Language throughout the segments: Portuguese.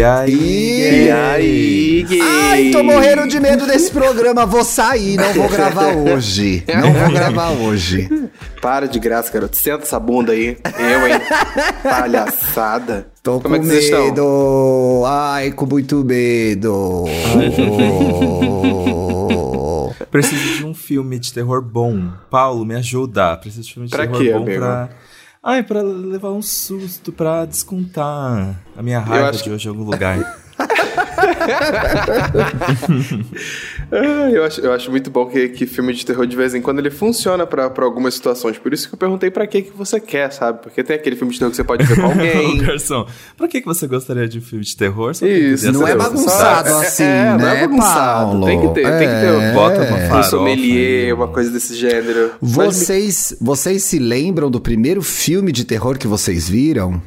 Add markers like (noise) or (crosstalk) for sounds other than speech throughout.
E aí? E aí, gay? Ai, tô morrendo de medo desse programa. Vou sair, não vou gravar (laughs) hoje. Não vou gravar hoje. Para de graça, garoto. Senta essa bunda aí. Eu, hein? Palhaçada. Tô Como com é que vocês estão? medo. Ai, com muito medo. Preciso de um filme de terror bom. Paulo, me ajuda. Preciso de um filme de Pra terror quê, bom amigo? pra. Ai, pra levar um susto, pra descontar a minha raiva acho de hoje em algum lugar. (laughs) Ah, eu, acho, eu acho muito bom que, que filme de terror, de vez em quando, ele funciona pra, pra algumas situações. Por isso que eu perguntei pra que, que você quer, sabe? Porque tem aquele filme de terror que você pode ver com (laughs) Ô, alguém. garçom, pra que, que você gostaria de um filme de terror? Só Isso, Não é bagunçado situação. assim, É, não é né, bagunçado. Paulo? Tem que ter- tem que ter- É. Bota uma Um farofa sommelier, aí. uma coisa desse gênero. Mas Vocês, vocês se lembram do primeiro filme de terror que vocês viram?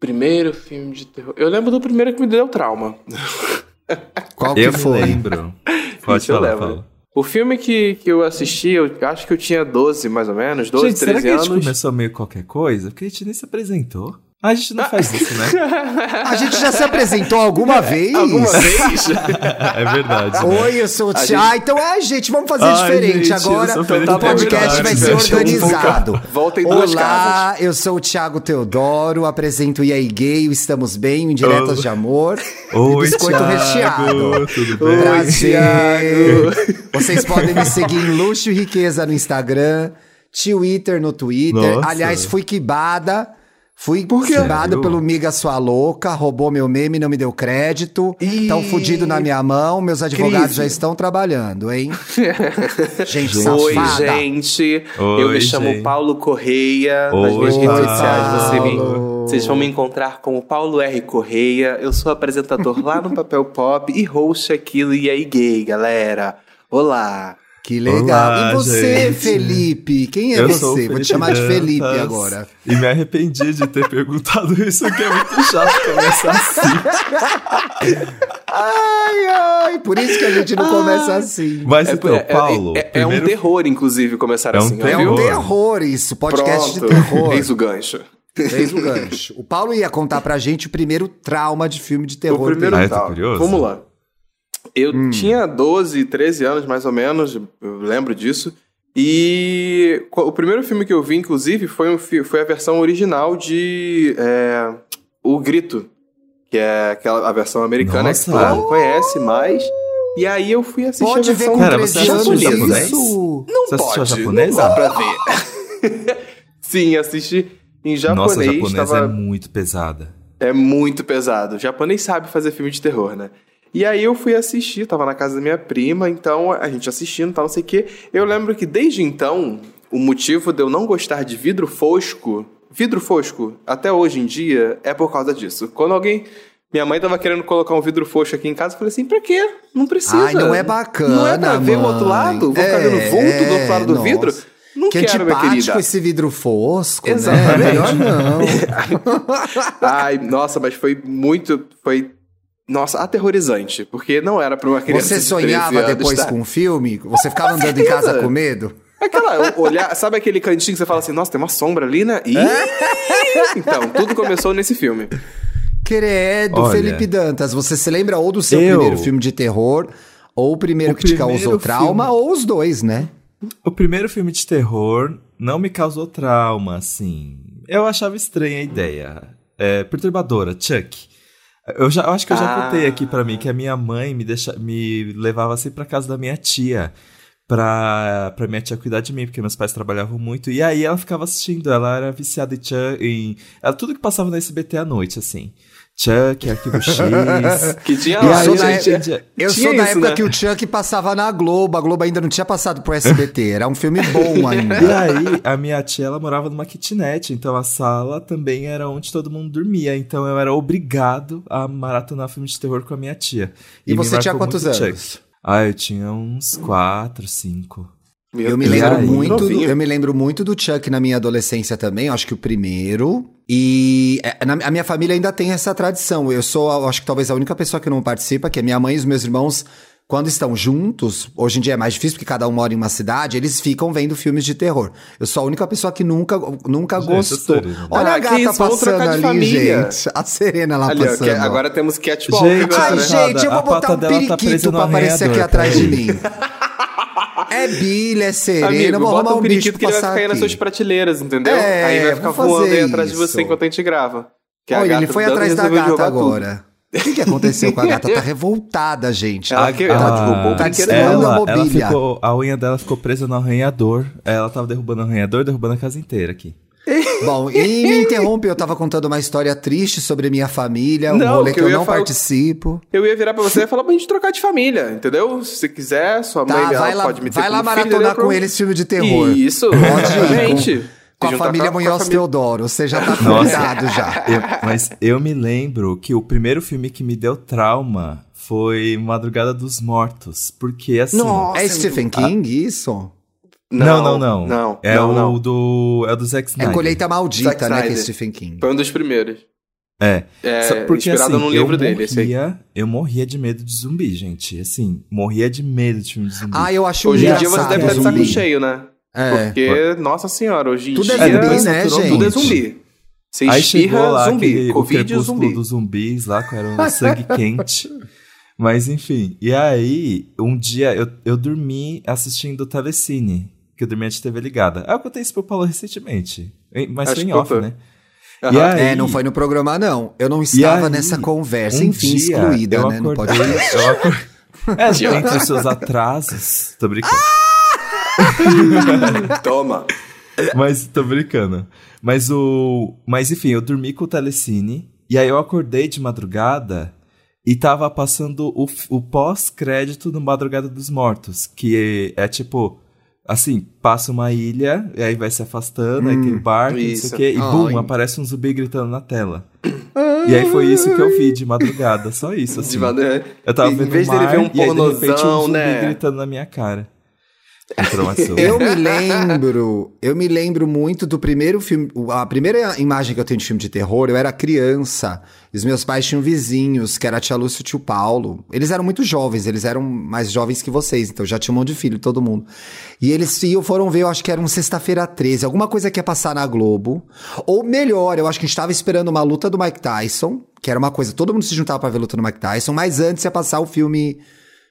Primeiro filme de terror. Eu lembro do primeiro que me deu trauma. (laughs) Qual que Eu foi? lembro. (laughs) Pode Isso eu falar, lembro. Paulo. O filme que, que eu assisti, eu acho que eu tinha 12, mais ou menos, 12, gente, será 13 que a gente anos. começou meio qualquer coisa? Porque a gente nem se apresentou. A gente não faz isso, né? (laughs) A gente já se apresentou alguma (laughs) vez? Alguma vez? é verdade. né? Oi, eu sou o A Thiago. Ah, então, ai, gente, vamos fazer Ai, diferente. gente, Agora sou o podcast Verdade, vai ser organizado. Volta em duas Olá, eu sou o Thiago Teodoro, apresento o E aí Gay, o Estamos Bem, o Indiretas Olá. de Amor (laughs) Oi, e Biscoito Thiago, Recheado. Tudo Oi, bem? Prazer. Vocês podem me seguir em Luxo e Riqueza no Instagram, Twitter no Twitter. Nossa. Aliás, fui quibada. Fui Sério? pelo Miga Sua Louca, roubou meu meme, não me deu crédito. Estão fudido na minha mão, meus advogados crise. já estão trabalhando, hein? (laughs) Gente Oi, safada. gente. Oi, eu me chamo gente. Paulo Correia. Nas Oi, minhas redes sociais você me- vocês vão me encontrar como Paulo R. Correia. Eu sou apresentador lá no Papel Pop e host aqui do E aí Gay, galera. Olá. Que legal. Olá, e você, gente. Felipe? Quem é Eu você? Vou te chamar de Felipe Dantas, agora. E me arrependi de ter (laughs) perguntado isso, que é muito chato começar assim. Ai, ai, por isso que a gente não começa assim. Mas então, é, Paulo, é- é um primeiro- terror, inclusive, começar É um assim. É viu? um terror. terror isso, podcast Pronto. de terror. Eis o gancho. Fez o gancho. O Paulo ia contar pra gente o primeiro trauma de filme de terror O primeiro Ah, tal. curioso. Vamos lá. Eu Hum. tinha 12, 13 anos, mais ou menos, eu lembro disso. E o primeiro filme que eu vi, inclusive, foi, um foi a versão original de é, O Grito, que é aquela, a versão americana que Nossa. todo mundo conhece mais. E aí eu fui assistir Pode a ver versão com Pera, 13 você japonês? isso. Não Você pode, japonesa? Não dá pra ver. (laughs) Sim, assisti em japonês. Nossa, a japonesa tava- é muito pesada. é muito pesado. O japonês sabe fazer filme de terror, né? E aí eu fui assistir, tava na casa da minha prima, então a gente assistindo, tal, não sei o quê. Eu lembro que desde então, o motivo de eu não gostar de vidro fosco, vidro fosco, até hoje em dia, é por causa disso. Quando alguém. Minha mãe tava querendo colocar um vidro fosco aqui em casa, eu falei assim, pra quê? Não precisa. Ai, não é bacana, Não é pra ver o outro lado? Vou ficar É, vendo vulto do outro lado do nossa. vidro? Não que quero, minha querida. esse vidro fosco, né? Exatamente. Melhor não. (laughs) Ai, nossa, mas foi muito. Foi. Nossa, aterrorizante. Porque não era pra uma criança. Você de 13 sonhava anos, depois com um filme? Você ficava andando em casa com medo? Aquela, olhar, sabe aquele cantinho que você fala assim, nossa, tem uma sombra ali, né? Ih! (laughs) Então, tudo começou nesse filme. Credo, Olha. Felipe Dantas. Você se lembra ou do seu Eu- primeiro filme de terror, ou o primeiro O que te primeiro causou trauma, filme- ou os dois, né? O primeiro filme de terror não me causou trauma, assim. Eu achava estranha a ideia. É, perturbadora, Chuck. Eu, já, eu acho que eu já Ah. contei aqui pra mim que a minha mãe me, deixa, me levava assim pra casa da minha tia. Pra, pra minha tia cuidar de mim, porque meus pais trabalhavam muito. E aí ela ficava assistindo, ela era viciada em. Em, ela, tudo que passava na SBT à noite, assim. Chuck, Arquivo (laughs) X. Que tinha E lá, aí, sou gente, da Eu sou da isso, época né? que o Chuck passava na Globo. A Globo ainda não tinha passado pro SBT. Era um filme bom (laughs) ainda. E aí, a minha tia, ela morava numa kitnet, então a sala também era onde todo mundo dormia. Então eu era obrigado a maratonar filme de terror com a minha tia. E me você tinha quantos anos? Chuck. Ah, eu tinha uns quatro, cinco. Meu Eu me lembro aí? muito, do, eu me lembro muito do Chuck na minha adolescência também, acho que o primeiro. E é, na- a minha família ainda tem essa tradição. Eu sou, acho que talvez a única pessoa que não participa, que é minha mãe e os meus irmãos quando estão juntos, hoje em dia é mais difícil porque cada um mora em uma cidade, eles ficam vendo filmes de terror. Eu sou a única pessoa que nunca, nunca Gente, gostou. é sério. Olha Ah, a gata isso, passando ali, família. gente. A Serena lá Ali, ó, passando. que- ó. agora temos catwalk Gente, agora. Ai, Olha, gente, eu a vou botar um tá periquito no pra aparecer aqui atrás de mim. (laughs) É Billy, é Serena, Amigo, bota um um periquito que ele vai ficar aí nas suas prateleiras, entendeu? É, aí vai ficar voando aí atrás de você enquanto a gente grava. Que a Olha, ele gata foi atrás da gata roubar tudo. agora. O que, que aconteceu com a gata? Tá (laughs) revoltada, gente. Ela que- ela derrubou o tá brinquedo destruindo dela. a ela, ela mobília. ficou, a unha dela ficou presa no arranhador. Ela tava derrubando o arranhador, derrubando a casa inteira aqui. (laughs) Bom, e me interrompe, eu tava contando uma história triste sobre minha família, um Não, rolê que que eu eu não falar- participo. Eu ia virar pra você e falar pra gente trocar de família, entendeu? Se você quiser, sua mãe Tá, ela vai lá, pode me ter vai lá maratonar com eles filme de terror. Isso, Pode ir, exatamente. Com a família com a Munhoz família- Teodoro, você já tá (laughs) convidado já. (laughs) Eu- mas eu me lembro que o primeiro filme que me deu trauma foi Madrugada dos Mortos. Porque assim. Nossa, É é Stephen King, isso? Não, não, não. Não, é não, o não. do. É o do Zack É Snyder. Colheita Maldita, Zack né, que é. Stephen King. Foi um dos primeiros. É. É, Só porque, inspirado assim, num livro eu dele, esse aí. morria, eu morria de medo de zumbi, gente. Assim, morria de medo de filme de zumbi. Ah, eu acho Hoje em dia você deve estar de saco zumbi. cheio, né? É. Porque, nossa senhora, hoje em Tudo é dia... zumbi, depois né, saturou gente? Tudo é zumbi. Você Aí chegou lá zumbi. aquele, o Covid, crepúsculo zumbi. dos zumbis lá, com era um sangue (laughs) quente. Mas enfim, e aí, um dia eu, eu dormi assistindo o Telecine, que eu dormi de TV ligada. Ah, eu contei isso pro Paulo recentemente, em- mas Acho foi em off, né? E aí, É, não foi no programa, não. Eu não estava aí, nessa conversa. um Enfim, dia, excluída, eu né? Não pode acordei- eu (laughs) É, entre os seus atrasos. Tô brincando. (laughs) Toma. Mas tô brincando. Mas o. Mas enfim, eu dormi com o Telecine. E aí eu acordei de madrugada e tava passando o, o pós-crédito do Madrugada dos Mortos. Que é, é tipo. Assim, passa uma ilha, e aí vai se afastando, aí tem o barco, não sei isso. o quê, e bum, aparece um zumbi gritando na tela. E aí foi isso que eu vi de madrugada, só isso, assim. De maneira- Eu tava em vendo vez o dele mar, ver um e aí, de repente, um pornozão, zumbi né? gritando na minha cara. Eu me lembro, eu me lembro muito do primeiro filme, a primeira imagem que eu tenho de filme de terror, eu era criança, e os meus pais tinham vizinhos, que era a tia Lúcia e o tio Paulo. Eles eram muito jovens, eles eram mais jovens que vocês, então já tinha um monte de filho, todo mundo. E eles iam, foram ver, eu acho que era um sexta-feira 13, alguma coisa que ia passar na Globo. Ou melhor, eu acho que a gente tava esperando uma luta do Mike Tyson, que era uma coisa, todo mundo se juntava pra ver luta do Mike Tyson, mas antes ia passar o filme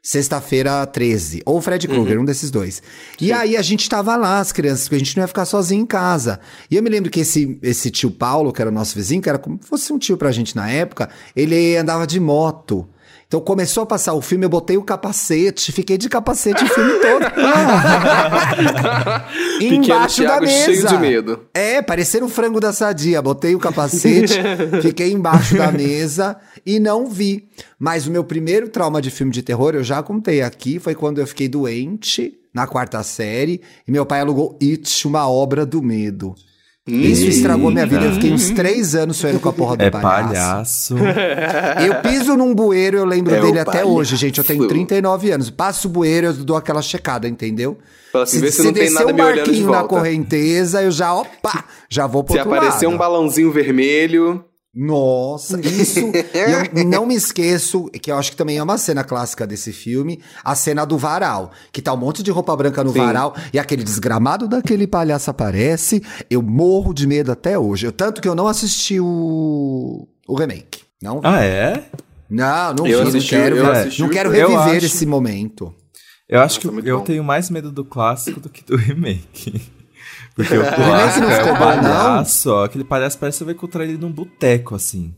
Sexta-feira 13. Ou Fred Krueger, um desses dois. E aí a gente tava lá, as crianças, porque a gente não ia ficar sozinho em casa. E eu me lembro que esse, esse tio Paulo, que era o nosso vizinho, que era como se fosse um tio pra gente na época, ele andava de moto. Então começou a passar o filme, eu botei o capacete, fiquei de capacete o filme todo. (laughs) Embaixo da mesa. cheio de medo. É, parecendo o frango da sadia. Botei o capacete, (laughs) fiquei embaixo da mesa e não vi. Mas o meu primeiro trauma de filme de terror, eu já contei aqui, foi quando eu fiquei doente na quarta série e meu pai alugou It, uma obra do medo. Isso estragou minha vida. Eu fiquei uns três anos sonhando com a porra do É palhaço. palhaço. (laughs) Eu piso num bueiro, eu lembro É dele até hoje, gente. Eu tenho 39 anos. Passo o bueiro, eu dou aquela checada, entendeu? Fala assim, vê se não tem descer nada um me olhando de barquinho na correnteza, eu já, opa, já vou pro Se outro aparecer lado. um balãozinho vermelho... Nossa, isso. (laughs) e eu não me esqueço, que eu acho que também é uma cena clássica desse filme, a cena do varal. Que tá um monte de roupa branca no Sim. varal e aquele desgramado daquele palhaço aparece. Eu morro de medo até hoje. Eu- tanto que eu não assisti o, o remake. Não. Ah, é? Não, não Eu vi, assisti- não quero, eu assisti não quero eu reviver acho- esse momento. Eu acho Nossa, que eu bom. tenho mais medo do clássico do que do (laughs) remake. Porque o não é bom, não? palhaço, ó, aquele palhaço parece que você vai encontrar ele num boteco, assim.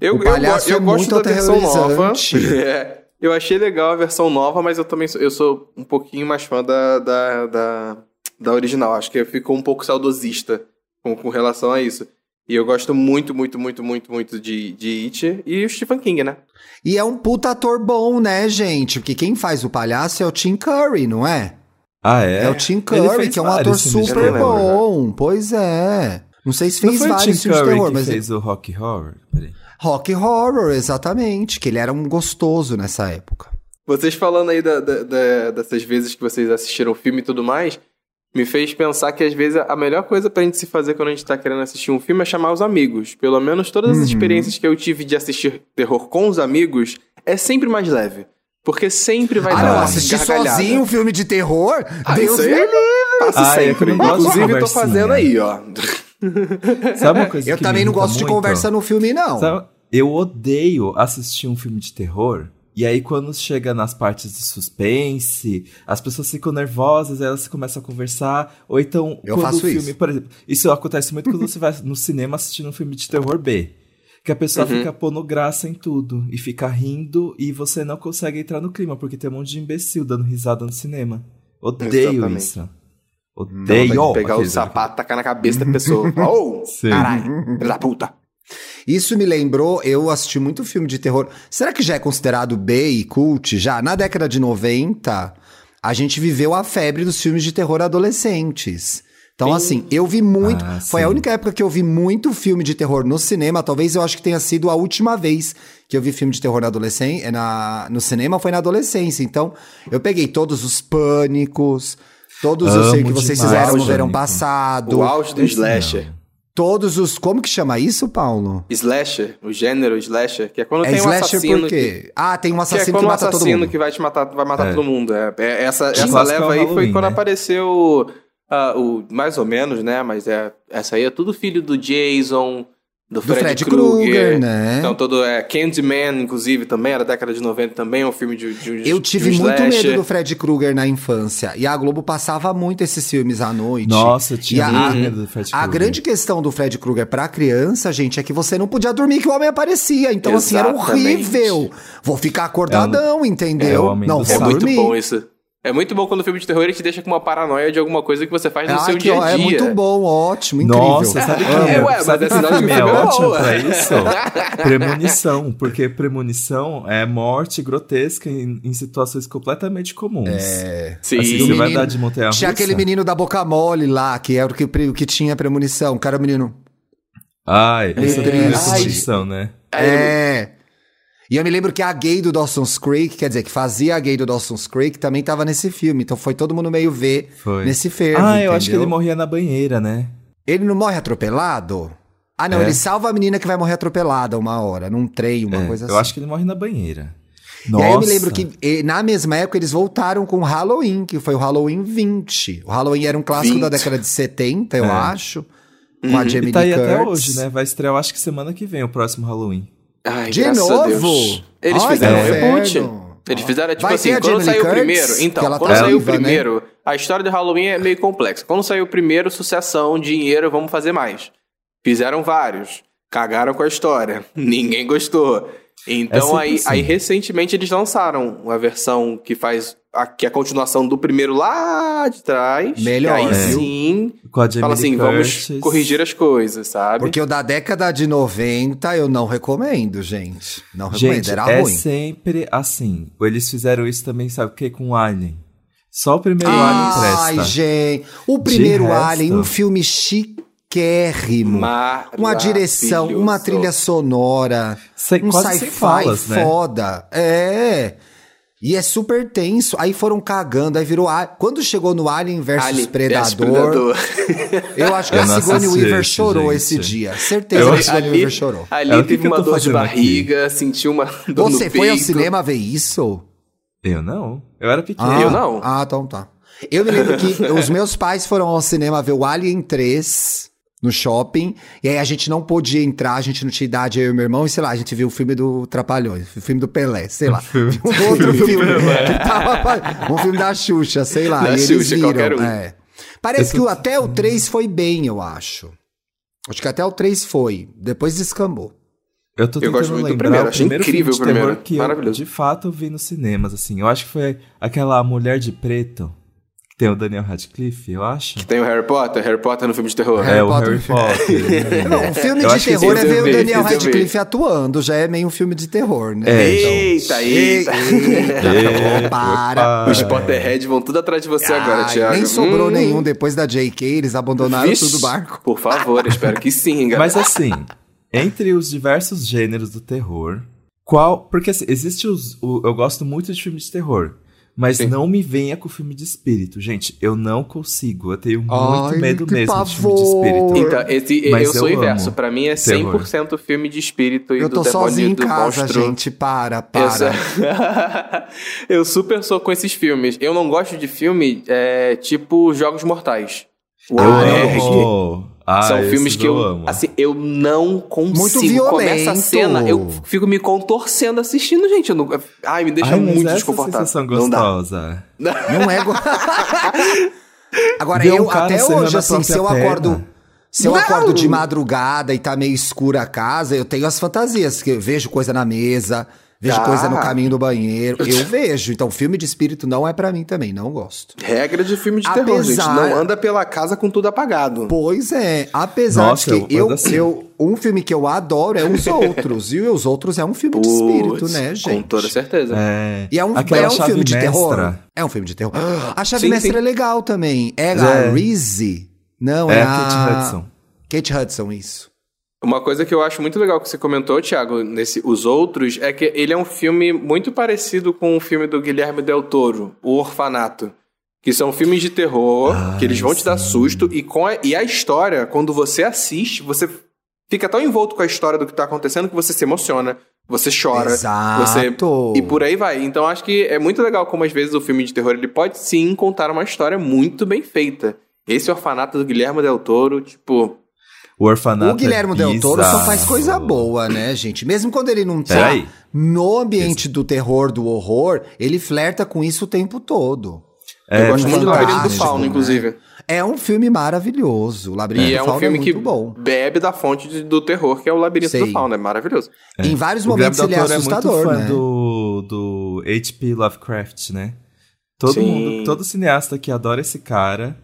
Eu, O palhaço eu, eu é gosto muito da versão nova. (laughs) É, eu achei legal a versão nova, mas eu também sou, eu sou um pouquinho mais fã da, da, da, da original. Acho que ficou um pouco saudosista com, com relação a isso. E eu gosto muito, muito, muito, muito, muito de, de It e o Stephen King, né? E é um puta ator bom, né, gente? Porque quem faz o palhaço é o Tim Curry, não é? Ah, é? É, o Tim Ele Curry, fez que é um ator super terror, bom. Pois é. Não sei se fez vários filmes de terror, que mas. fez o Rock Horror? Peraí. Rock Horror, exatamente. Que ele era um gostoso nessa época. Vocês falando aí da- da- da- dessas vezes que vocês assistiram o filme e tudo mais, me fez pensar que às vezes a melhor coisa pra gente se fazer quando a gente tá querendo assistir um filme é chamar os amigos. Pelo menos todas as Uhum. experiências que eu tive de assistir terror com os amigos é sempre mais leve. Porque sempre vai Ah, dar não, uma assistir sozinho um filme de terror? Ah, Deus me é- livre. Faço Ah, sempre. eu de Inclusive, tô fazendo aí, ó. (laughs) Sabe uma coisa Eu também não gosto de muito? conversa no filme, não. Sabe, eu odeio assistir um filme de terror. E aí, quando chega nas partes de suspense, as pessoas ficam nervosas, elas começam a conversar. Ou então, Eu quando faço o filme, isso. por exemplo, isso acontece muito quando você vai no cinema assistindo um filme de terror B. Que a pessoa Uhum. fica pondo graça em tudo e fica rindo e você não consegue entrar no clima, porque tem um monte de imbecil dando risada no cinema. Odeio Exatamente. isso. Odeio. Então, Pegar o sapato, tacar na cabeça da pessoa. (laughs) Oh! Caralho, filho da puta. Isso me lembrou, eu assisti muito filme de terror. Será que já é considerado B e cult? Já na década de 90, a gente viveu a febre dos filmes de terror adolescentes. Então, assim, eu vi muito. Ah, foi a sim. única época que eu vi muito filme de terror no cinema. Talvez eu acho que tenha sido a última vez que eu vi filme de terror na adolescência, na, no cinema foi na adolescência. Então, eu peguei todos os pânicos, todos eu sei Amo que vocês demais fizeram no verão passado. O auge do slasher. não. Todos os. Como que chama isso, Paulo? Slasher, o gênero slasher, que é quando É tem um slasher assassino por quê? Ah, tem um Que, que é assassino quando que, um mata todo assassino mundo. que vai te matar, vai matar É. todo mundo. É, é- essa essa leva é aí foi quando né? apareceu ah, o mais ou menos, né? Mas é essa aí é tudo filho do Jason, do, Do Fred, Fred Krueger, né? Então todo é Candyman, inclusive também era da década de 90 também, é um filme de, de, de Eu tive de um muito slasher. medo do Fred Krueger na infância. E a Globo passava muito esses filmes à noite. Nossa, eu tinha a- medo do Fred A Krueger. grande questão do Fred Krueger pra criança, gente, é que você não podia dormir que o homem aparecia. Então, assim, era Exatamente. horrível. Vou ficar acordadão, é entendeu? homem não vou É saco. muito dormir. bom isso. É muito bom quando o filme de terror ele te deixa com uma paranoia de alguma coisa que você faz no Ai, seu que dia a é dia. muito bom, ótimo, incrível. Nossa, sabe que É, ué, mas sabe é que sinal de filme é o é ótimo pra isso? (laughs) Premonição, porque premonição é morte grotesca em, em situações completamente comuns. É. Sim. Assim, você vai dar de montanha Tinha aquele menino da boca mole lá, que era o que, o que tinha premonição. Que era o menino. Ai, essa é, É, é premonição, né? É. E eu me lembro que a gay do Dawson's Creek, quer dizer, que fazia a gay do Dawson's Creek, também tava nesse filme. Então foi todo mundo meio ver Foi. nesse fervo. Ah, eu acho que ele entendeu? morria na banheira, né? Ele não morre atropelado? Ah, não, É. ele salva a menina que vai morrer atropelada uma hora, num trem, uma É, coisa assim. eu acho que ele morre na banheira. E Nossa. aí eu me lembro que na mesma época eles voltaram com o Halloween, que foi o Halloween 20. O Halloween era um clássico 20. da década de 70, eu É. acho. Com a Jamie E tá aí Lee até Curtis. hoje, né? Vai estrear, eu acho que semana que vem, o próximo Halloween. Ai, De novo? Eles Ai, fizeram um reboot. Eles fizeram, tipo Vai assim, quando saiu o primeiro. Então, quando tá saiu o né? primeiro, a história do Halloween é meio complexa. Quando saiu o primeiro, sucessão, dinheiro, vamos fazer mais. Fizeram vários. Cagaram com a história. (laughs) Ninguém gostou. Então, É aí, assim. aí, recentemente, eles lançaram uma versão que faz. A, que é a continuação do primeiro lá de trás. Melhor, aí É. sim. Com a Jamie Fala assim, Lee vamos Curtis. corrigir as coisas, sabe? Porque o da década de 90 eu não recomendo, gente. Não recomendo, Gente, era é ruim. sempre assim. Eles fizeram isso também, sabe o que? Com o Alien. Só o primeiro Alien Ai, presta. gente. O primeiro resto. Alien, um filme chiquérrimo. Uma direção, uma trilha sonora, Sem- um sci-fi né? foda. É. E é super tenso. Aí foram cagando, aí virou. A- Quando chegou no Alien versus Alien Predador, eu acho que Eu a Sigourney Weaver chorou gente. esse dia. Certeza Eu que a Sigourney Weaver chorou. ali É, teve uma dor de fazendo aqui? barriga, sentiu uma dor Você no foi ao peito. cinema ver isso? Eu não. Eu era pequeno. Ah, Eu não. Ah, então tá. Eu me lembro que os meus pais foram ao cinema ver o Alien 3 no shopping, e aí a gente não podia entrar, a gente não tinha idade, eu e meu irmão, e sei lá, a gente viu o filme do Trapalhões, o filme do Pelé, sei lá. (laughs) Um outro filme. (laughs) que tava- um filme da Xuxa, sei lá. Da e eles Xuxa, viram. um. é. Parece Eu que tô- o- até o 3 foi bem, eu acho. Acho que até o 3 foi. Depois descambou. Eu tô Eu tentando gosto muito do lembrar primeiro, o achei primeiro incrível filme de o primeiro, terror que eu, maravilhoso. de fato, vi nos cinemas, assim. Eu acho que foi aquela Mulher de Preto, tem o Daniel Radcliffe, eu acho. Tem o Harry Potter, Harry Potter no filme de terror. Harry é, o Potter. Harry Potter. (laughs) Não, um filme Eu de que terror é ver o vi, Daniel. Radcliffe atuando, já é meio um filme de terror, né? É, Eita, (laughs) eita. Eita, para. Os Potterhead vão tudo atrás de você agora, Ai, Thiago. Nem sobrou Hum, nenhum depois da JK, eles abandonaram vixe, tudo o barco. Por favor, espero que sim, galera. Mas assim, entre os diversos gêneros do terror, qual. Porque assim, existe os. o- eu gosto muito de filmes de terror. Mas Sim. não me venha com filme de espírito, gente. Eu não consigo. Eu tenho muito Ai, medo mesmo de filme de pavor. espírito. Então, esse, Mas eu sou o eu inverso. Pra mim é terror. 100% filme de espírito e Eu do tô demônio sozinho em do casa, monstro. gente. Para, Eu, para. sou- (laughs) eu super sou com esses filmes. Eu não gosto de filme é, tipo Jogos Mortais. O Eu Albergue. amo. Ah, São filmes que eu, amo. assim, eu não consigo. Muito violento. Começa a cena, eu fico me contorcendo assistindo, gente. Eu não, ai, me deixa Ai, mas muito essa desconfortável. sensação Não dá. gostosa. Não é. go- (laughs) Agora, um eu, cara até hoje, assim, se eu própria acordo. perna. Se eu Não! acordo de madrugada e tá meio escura a casa, eu tenho as fantasias, que eu vejo coisa na mesa, vejo Ah. coisa no caminho do banheiro. Eu vejo. Então, filme de espírito não é pra mim também, não gosto. Regra de filme de terror, gente. Apesar- Não anda pela casa com tudo apagado. Pois é, apesar Nossa, de que eu, assim. eu, um filme que eu adoro é Os Outros, e Os Outros é um filme de espírito, né, gente? Com toda certeza. É. E é um, Aquela é um filme de mestra. terror? É um filme de terror. (gasps) A chave Sim, mestra sim. é legal também. É, É. a Reese? Não, é, É a Kate Hudson. Kate Hudson, isso. Uma coisa que eu acho muito legal que você comentou, Thiago, nesse Os Outros, é que ele é um filme muito parecido com o filme do Guilherme Del Toro, O Orfanato. Que são filmes de terror, Ai, que eles vão te dar sim. susto, e, com a, e a história, quando você assiste, você fica tão envolto com a história do que tá acontecendo que você se emociona, você chora, Exato. você e por aí vai. Então acho que é muito legal como às vezes o filme de terror ele pode sim contar uma história muito bem feita. Esse orfanato do Guilherme Del Toro, tipo, O orfanato. O Guilherme é Del Toro só faz coisa boa, né, gente? Mesmo quando ele não tá Peraí. no ambiente do terror, do horror, ele flerta com isso o tempo todo. É, eu gosto muito do Labirinto do Fauno, né? inclusive. É um filme maravilhoso. O Labirinto E do é um Fauno filme é que muito bom. bebe da fonte de- do terror, que é o Labirinto Sei. do Fauno. É maravilhoso. Em vários O momentos ele é Toro é assustador, muito fã né? do, do H.P. Lovecraft, né? Todo Sim. mundo, todo cineasta que adora esse cara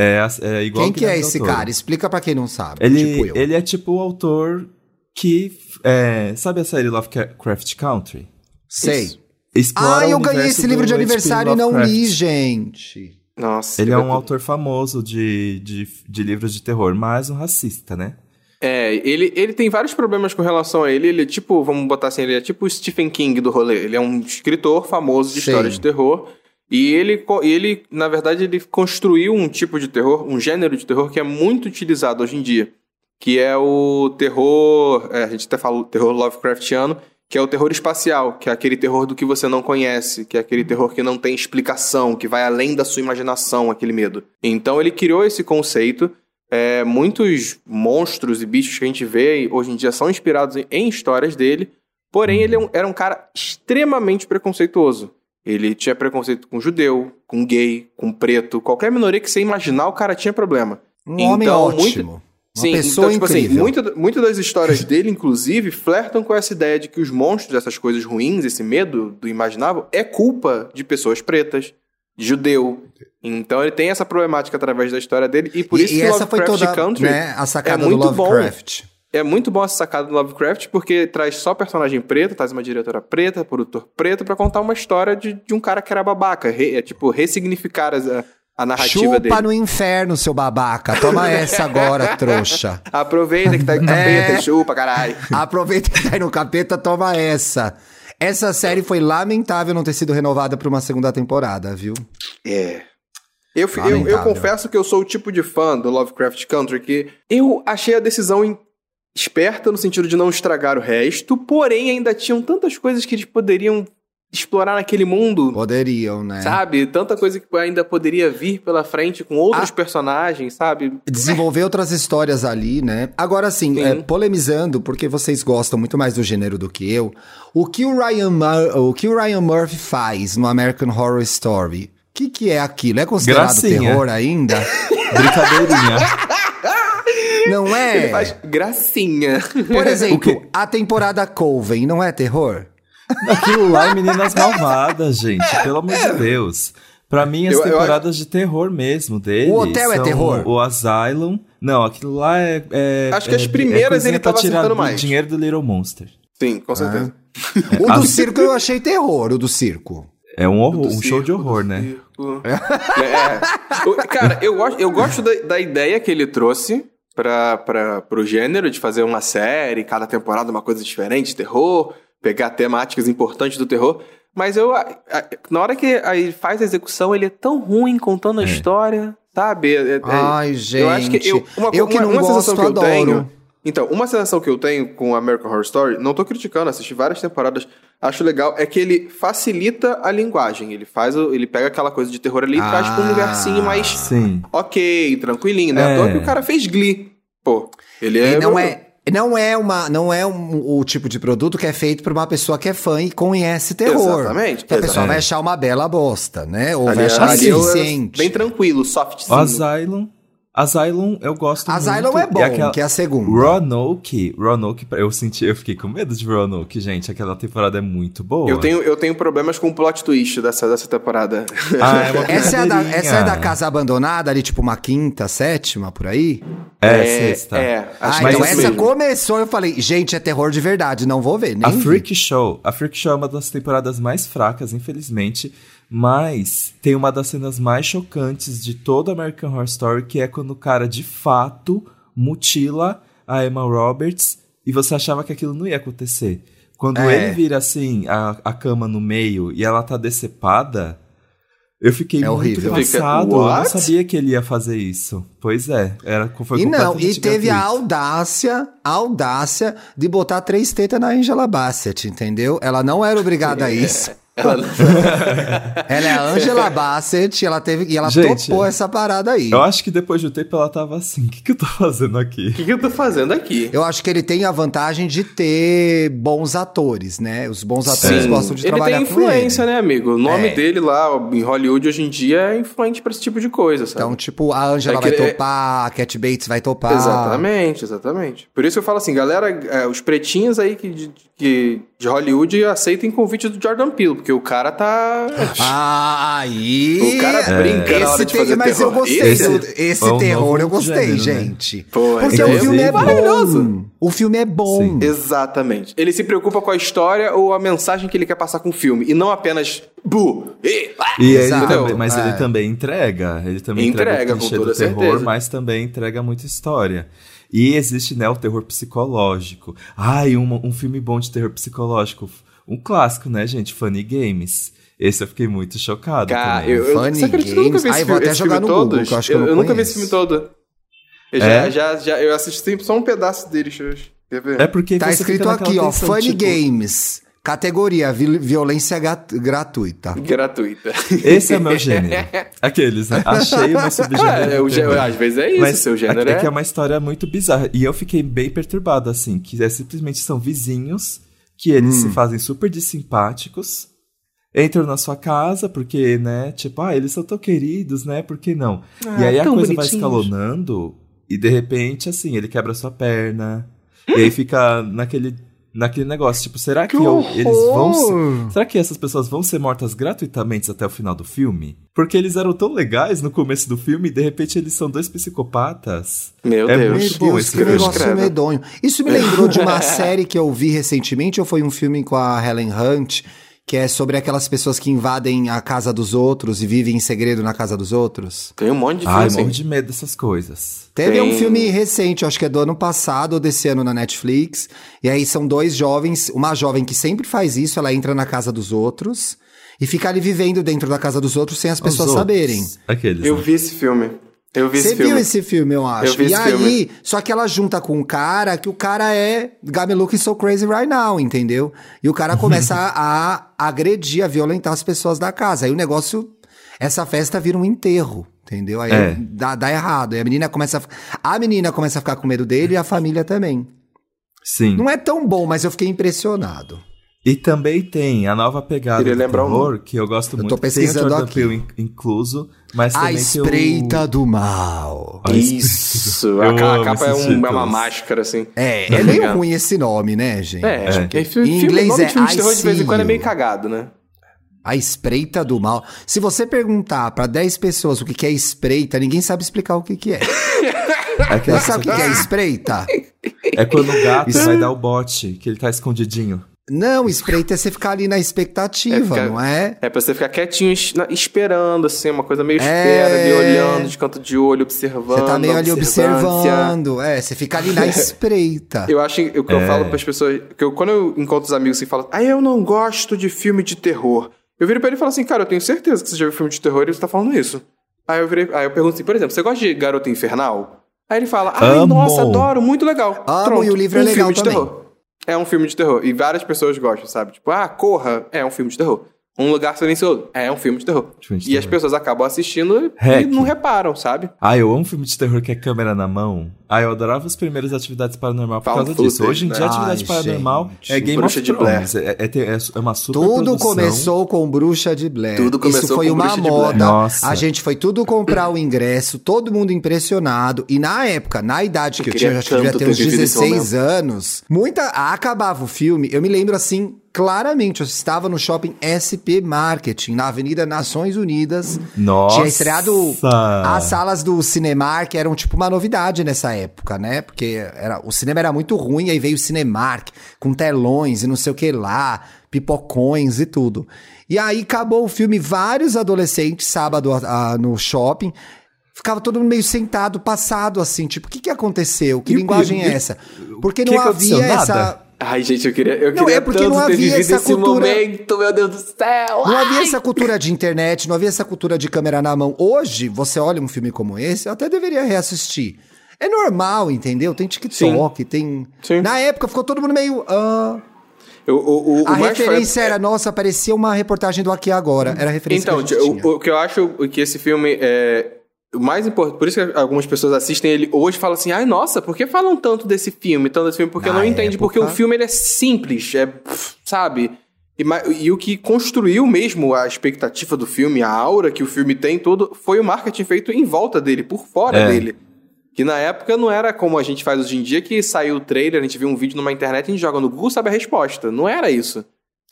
é, é igual Quem que é esse Toro. cara? Explica pra quem não sabe. Ele, tipo eu. ele é tipo o autor que. é, sabe a série Lovecraft Country? Sei. Isso. Explora Ah, eu ganhei esse livro de aniversário e não li, gente. Nossa. Ele é um autor famoso de, de, de livros de terror, mas um racista, né? É, ele, ele tem vários problemas com relação a ele. Ele é tipo, vamos botar assim, ele é tipo o Stephen King do rolê. Ele é um escritor famoso de Sei. histórias de terror. E ele, ele, na verdade, ele construiu um tipo de terror, um gênero de terror que é muito utilizado hoje em dia. Que é o terror. é, a gente até fala terror Lovecraftiano, que é o terror espacial, que é aquele terror do que você não conhece, que é aquele terror que não tem explicação, que vai além da sua imaginação, aquele medo. Então ele criou esse conceito. É, muitos monstros e bichos que a gente vê hoje em dia são inspirados em, em histórias dele, porém ele é um- era um cara extremamente preconceituoso. Ele tinha preconceito com judeu, com gay, com preto, qualquer minoria que você imaginar, o cara tinha problema. Um homem Então, ótimo. Uma Sim, pessoa então, tipo assim, incrível. muito, muito das histórias dele, inclusive, flertam com essa ideia de que os monstros, essas coisas ruins, esse medo do imaginável, é culpa de pessoas pretas, de judeu. Então ele tem essa problemática através da história dele, e por e, isso e que essa foi Lovecraft toda Country né, a sacada é do muito bom. É muito bom essa sacada do Lovecraft, porque traz só personagem preto, traz uma diretora preta, produtor preto, pra contar uma história de, de um cara que era babaca. Re- é tipo, ressignificar a, a narrativa Chupa dele. no inferno, seu babaca. Toma essa agora, (laughs) trouxa. Aproveita que tá em (laughs) capeta e chupa, caralho. Aproveita que tá aí no capeta, toma essa. Essa série foi lamentável não ter sido renovada pra uma segunda temporada, viu? É. Eu, eu, eu confesso que eu sou o tipo de fã do Lovecraft Country que eu achei a decisão esperta no sentido de não estragar o resto, porém ainda tinham tantas coisas que eles poderiam explorar naquele mundo, Poderiam, né? sabe? Tanta coisa que ainda poderia vir pela frente com outros Ah. personagens, sabe? Desenvolver outras histórias ali, né? Agora sim, Sim. é, polemizando, porque vocês gostam muito mais do gênero do que eu, o que o Ryan, Mur- o que o Ryan Murphy faz no American Horror Story? O que, que é aquilo? É considerado Gracinha. terror ainda? (laughs) Brincadeirinha. (laughs) Não é? Ele faz gracinha. Por (laughs) exemplo, a temporada Coven não é terror? Aquilo lá é Meninas Malvadas, gente. Pelo amor de Deus. Pra mim, as Eu- eu temporadas de terror mesmo dele. O hotel é terror? O Asylum. Não, aquilo lá é. é- Acho que as é- primeiras é coisinha ele tava tirar acertando do mais. dinheiro do Little Monster. Sim, com certeza. O do as- circo eu achei terror, o do circo. É um, horror, Do um show circo, de horror, do né? circo. É. O- Cara, eu gosto, eu gosto da, da ideia que ele trouxe pra, pro gênero de fazer uma série, cada temporada uma coisa diferente, terror, pegar temáticas importantes do terror. Mas eu. a- a- na hora que aí faz a execução, ele é tão ruim contando a É. história, sabe? É- é- Ai, gente. eu acho que eu, uma, eu que uma- não uma gosto, sensação que eu adoro. tenho. Então, uma sensação que eu tenho com American Horror Story, não tô criticando, assisti várias temporadas, acho legal, é que ele facilita a linguagem. Ele faz, o- ele pega aquela coisa de terror ali e traz pra um Ah. universinho mais Sim. ok, tranquilinho, né? É. Toa que o cara fez Glee. Pô, ele é. E não é. Não é, uma, não é um- o tipo de produto que é feito pra uma pessoa que é fã e conhece terror. Exatamente, Que a pessoa vai achar uma bela bosta, né? Ou Ali, vai achar ali suficiente. bem tranquilo, O softzinho. Asylum. Asylum eu gosto Asylum muito. é bom, aquela- que é a segunda. Roanoke, Roanoke, eu senti, eu fiquei com medo de Roanoke, gente. Aquela temporada é muito boa. Eu tenho, eu tenho problemas com o plot twist dessa, dessa temporada. Ah, é uma (laughs) Essa é, a da, essa é da casa abandonada, ali, tipo uma quinta, sétima, por aí? É, sexta. É, Ah, então que é essa mesmo. começou, eu falei, gente, é terror de verdade, não vou ver, nem A vi. Freak Show. A Freak Show é uma das temporadas mais fracas, infelizmente. Mas tem uma das cenas mais chocantes de todo American Horror Story, que é quando o cara de fato mutila a Emma Roberts e você achava que aquilo não ia acontecer. Quando É. ele vira assim, a, a cama no meio e ela tá decepada, eu fiquei É muito horrível. passado. Fica, Eu não sabia que ele ia fazer isso. Pois é, era, foi E não, e teve a gratuito. audácia, a audácia de botar três tetas na Angela Bassett, entendeu? Ela não era obrigada a isso. Ela- (laughs) Ela é a Angela Bassett e ela teve e ela Gente, topou essa parada aí. Eu acho que depois do tempo ela tava assim, o que, que eu tô fazendo aqui? O que, que eu tô fazendo aqui? Eu acho que ele tem a vantagem de ter bons atores, né? Os bons atores Sim. gostam de ele trabalhar tem com influência, ele. né, amigo? O nome É. dele lá em Hollywood hoje em dia é influente pra esse tipo de coisa, sabe? Então, tipo, a Angela É que vai ele- topar, a Cat Bates vai topar. Exatamente, exatamente. Por isso eu falo assim, galera, é, os pretinhos aí que, de, que, de Hollywood aceitem convite do Jordan Peele, porque o cara tá. Ah, aí. O cara brinca na hora de tem- fazer Mas terror. eu gostei. Esse do- Esse, é um terror eu gostei, gênero, né? gente. Pô, Porque esse o é filme é maravilhoso. bom. O filme é bom. Sim. Exatamente. Ele se preocupa com a história ou a mensagem que ele quer passar com o filme, e não apenas. Bu! E, ah, E ele também, mas É. ele também entrega. Ele também entrega, Entrega, com toda do terror, certeza. mas também entrega muita história. E existe, né, o terror psicológico. Ai, um, um filme bom de terror psicológico. Um clássico, né, gente? Funny Games. Esse eu fiquei muito chocado Cara, também. eu, eu, Funny você acredita que eu nunca vi Games? esse, Ai, filme, até esse jogar filme Google, todo? que eu acho que eu não nunca vi esse filme todo. Eu, já, É? já, já, eu assisti só um pedaço dele, deixa eu- ver? É porque Tá escrito aqui, ó, Funny tipo, Games. Categoria, vi- violência gratuita. Gratuita. Esse é o meu (laughs) gênero. Aqueles, né? Achei o meu subgênero. É, o gê- terror. às vezes é isso, Mas seu gênero é, é. que é uma história muito bizarra. E eu fiquei bem perturbado, assim, que é simplesmente são vizinhos que eles Hum. se fazem super de simpáticos, entram na sua casa, porque, né, tipo, ah, eles são tão queridos, né? Por que não? Ah, e aí a coisa vai escalonando, e de repente, assim, ele quebra sua perna, e aí fica naquele. Naquele negócio, tipo, será que, Que eu- eles vão ser! Será que essas pessoas vão ser mortas gratuitamente até o final do filme? Porque eles eram tão legais no começo do filme e de repente eles são dois psicopatas. Meu É Deus. muito Meu bom Deus, esse que filme. negócio medonho. Isso me lembrou de uma (laughs) série que eu vi recentemente, ou foi um filme com a Helen Hunt, que é sobre aquelas pessoas que invadem a casa dos outros e vivem em segredo na casa dos outros? Tem um monte de filme Ai, assim. morro de medo dessas coisas. Teve Tem- um filme recente, acho que é do ano passado ou desse ano na Netflix. E aí são dois jovens, uma jovem que sempre faz isso, ela entra na casa dos outros e fica ali vivendo dentro da casa dos outros sem as pessoas outros. saberem. Aqueles. Eu né? vi esse filme. Eu vi Você esse viu filme. esse filme, eu acho. Eu vi e esse aí, filme. só que ela junta com um cara que o cara é Got me looking so crazy right now, entendeu? E o cara começa a, (laughs) a agredir, a violentar as pessoas da casa. Aí o negócio, essa festa vira um enterro, entendeu? Aí É. dá, dá errado. Aí a menina começa a, a menina começa a ficar com medo dele e a família também. Sim. Não é tão bom, mas eu fiquei impressionado. E também tem a nova pegada Queria do lembrar o terror, que eu gosto Eu muito. tô pesquisando tem o aqui. Incluso, mas A também espreita tem o... do mal. A Espreita. Isso. A, capa é, um- é uma máscara, assim. É, Tá é meio ligado? ruim esse nome, né, gente? É, É. filme, Em filme, inglês nome é de filme de terror de vez em quando é meio cagado, né? A espreita do mal. Se você perguntar pra 10 pessoas o que que é espreita, ninguém sabe explicar o que que é. (laughs) É, Você sabe o que que é (laughs) espreita? É quando o gato Isso- vai dar o bote, que ele tá escondidinho. Não, espreita é você ficar ali na expectativa, É ficar- não é? É pra você ficar quietinho, esperando, assim, uma coisa meio É. espera, ali, olhando de canto de olho, observando. Você tá meio ali observando. É, você fica ali na (laughs) espreita. Eu acho que o que eu É. falo pras pessoas. Que eu, quando eu encontro os amigos que falam, ah, eu não gosto de filme de terror. Eu viro pra ele e falo assim, cara, eu tenho certeza que você já viu filme de terror e você tá falando isso. Aí eu, virei, aí eu pergunto assim, por exemplo, você gosta de Garota Infernal? Aí ele fala, ai, Amo. nossa, adoro, muito legal. Amo, Pronto, e o livro é um legal filme de também. terror. É um filme de terror. E várias pessoas gostam, sabe? Tipo, ah, Corra é um filme de terror. Um Lugar Silencioso é um filme de terror. Filme de e as terror. pessoas acabam assistindo e Hack. não reparam, sabe? Ah, eu amo filme de terror que é câmera na mão. Ah, eu adorava as primeiras atividades paranormal por Found causa disso. Hoje em né? dia, atividade Ai, paranormal gente. é Game Bruxa of de Thrones. É, é, é, é uma super Tudo produção. começou com Bruxa de Blair. Tudo começou Isso foi com uma Bruxa moda. Nossa. A gente foi tudo comprar o ingresso, todo mundo impressionado. E na época, na idade que eu, Eu tinha, acho que devia ter uns vivido esse 16 anos, muita. Acabava o filme, eu me lembro assim. Claramente, eu estava no shopping SP Marketing, na Avenida Nações Unidas. Nossa. Tinha estreado as salas do Cinemark, eram tipo uma novidade nessa época, né? Porque era, o cinema era muito ruim, aí veio o Cinemark, com telões e não sei o que lá, pipocões e tudo. E aí acabou o filme, vários adolescentes, sábado ah, no shopping, ficava todo mundo meio sentado, passado assim, tipo, o que que aconteceu? Que E linguagem e- é essa? Porque que não que havia Nada? essa... Ai, gente, eu queria, eu Não, queria é porque tanto não ter havia vivido essa esse cultura- momento, meu Deus do céu. Não havia Ai! essa cultura de internet, não havia essa cultura de câmera na mão. Hoje, você olha um filme como esse, eu até deveria reassistir. É normal, entendeu? Tem TikTok, tem. Sim. Na época ficou todo mundo meio. ah. O, o, o, A o referência era, nossa, parecia uma reportagem do Aqui Agora. Era a referência Então, que a gente tinha. o, o que eu acho que esse filme é. O mais importante, por isso que algumas pessoas assistem ele hoje e falam assim: ai, nossa, por que falam tanto desse filme, tanto desse filme? Porque Na não entende, época- porque o filme ele é simples, é. Sabe? E, e o que construiu mesmo a expectativa do filme, a aura que o filme tem, tudo, foi o marketing feito em volta dele, por fora É. dele. Que na época não era como a gente faz hoje em dia, que saiu o trailer, a gente viu um vídeo numa internet, a gente joga no Google, sabe a resposta. Não era isso.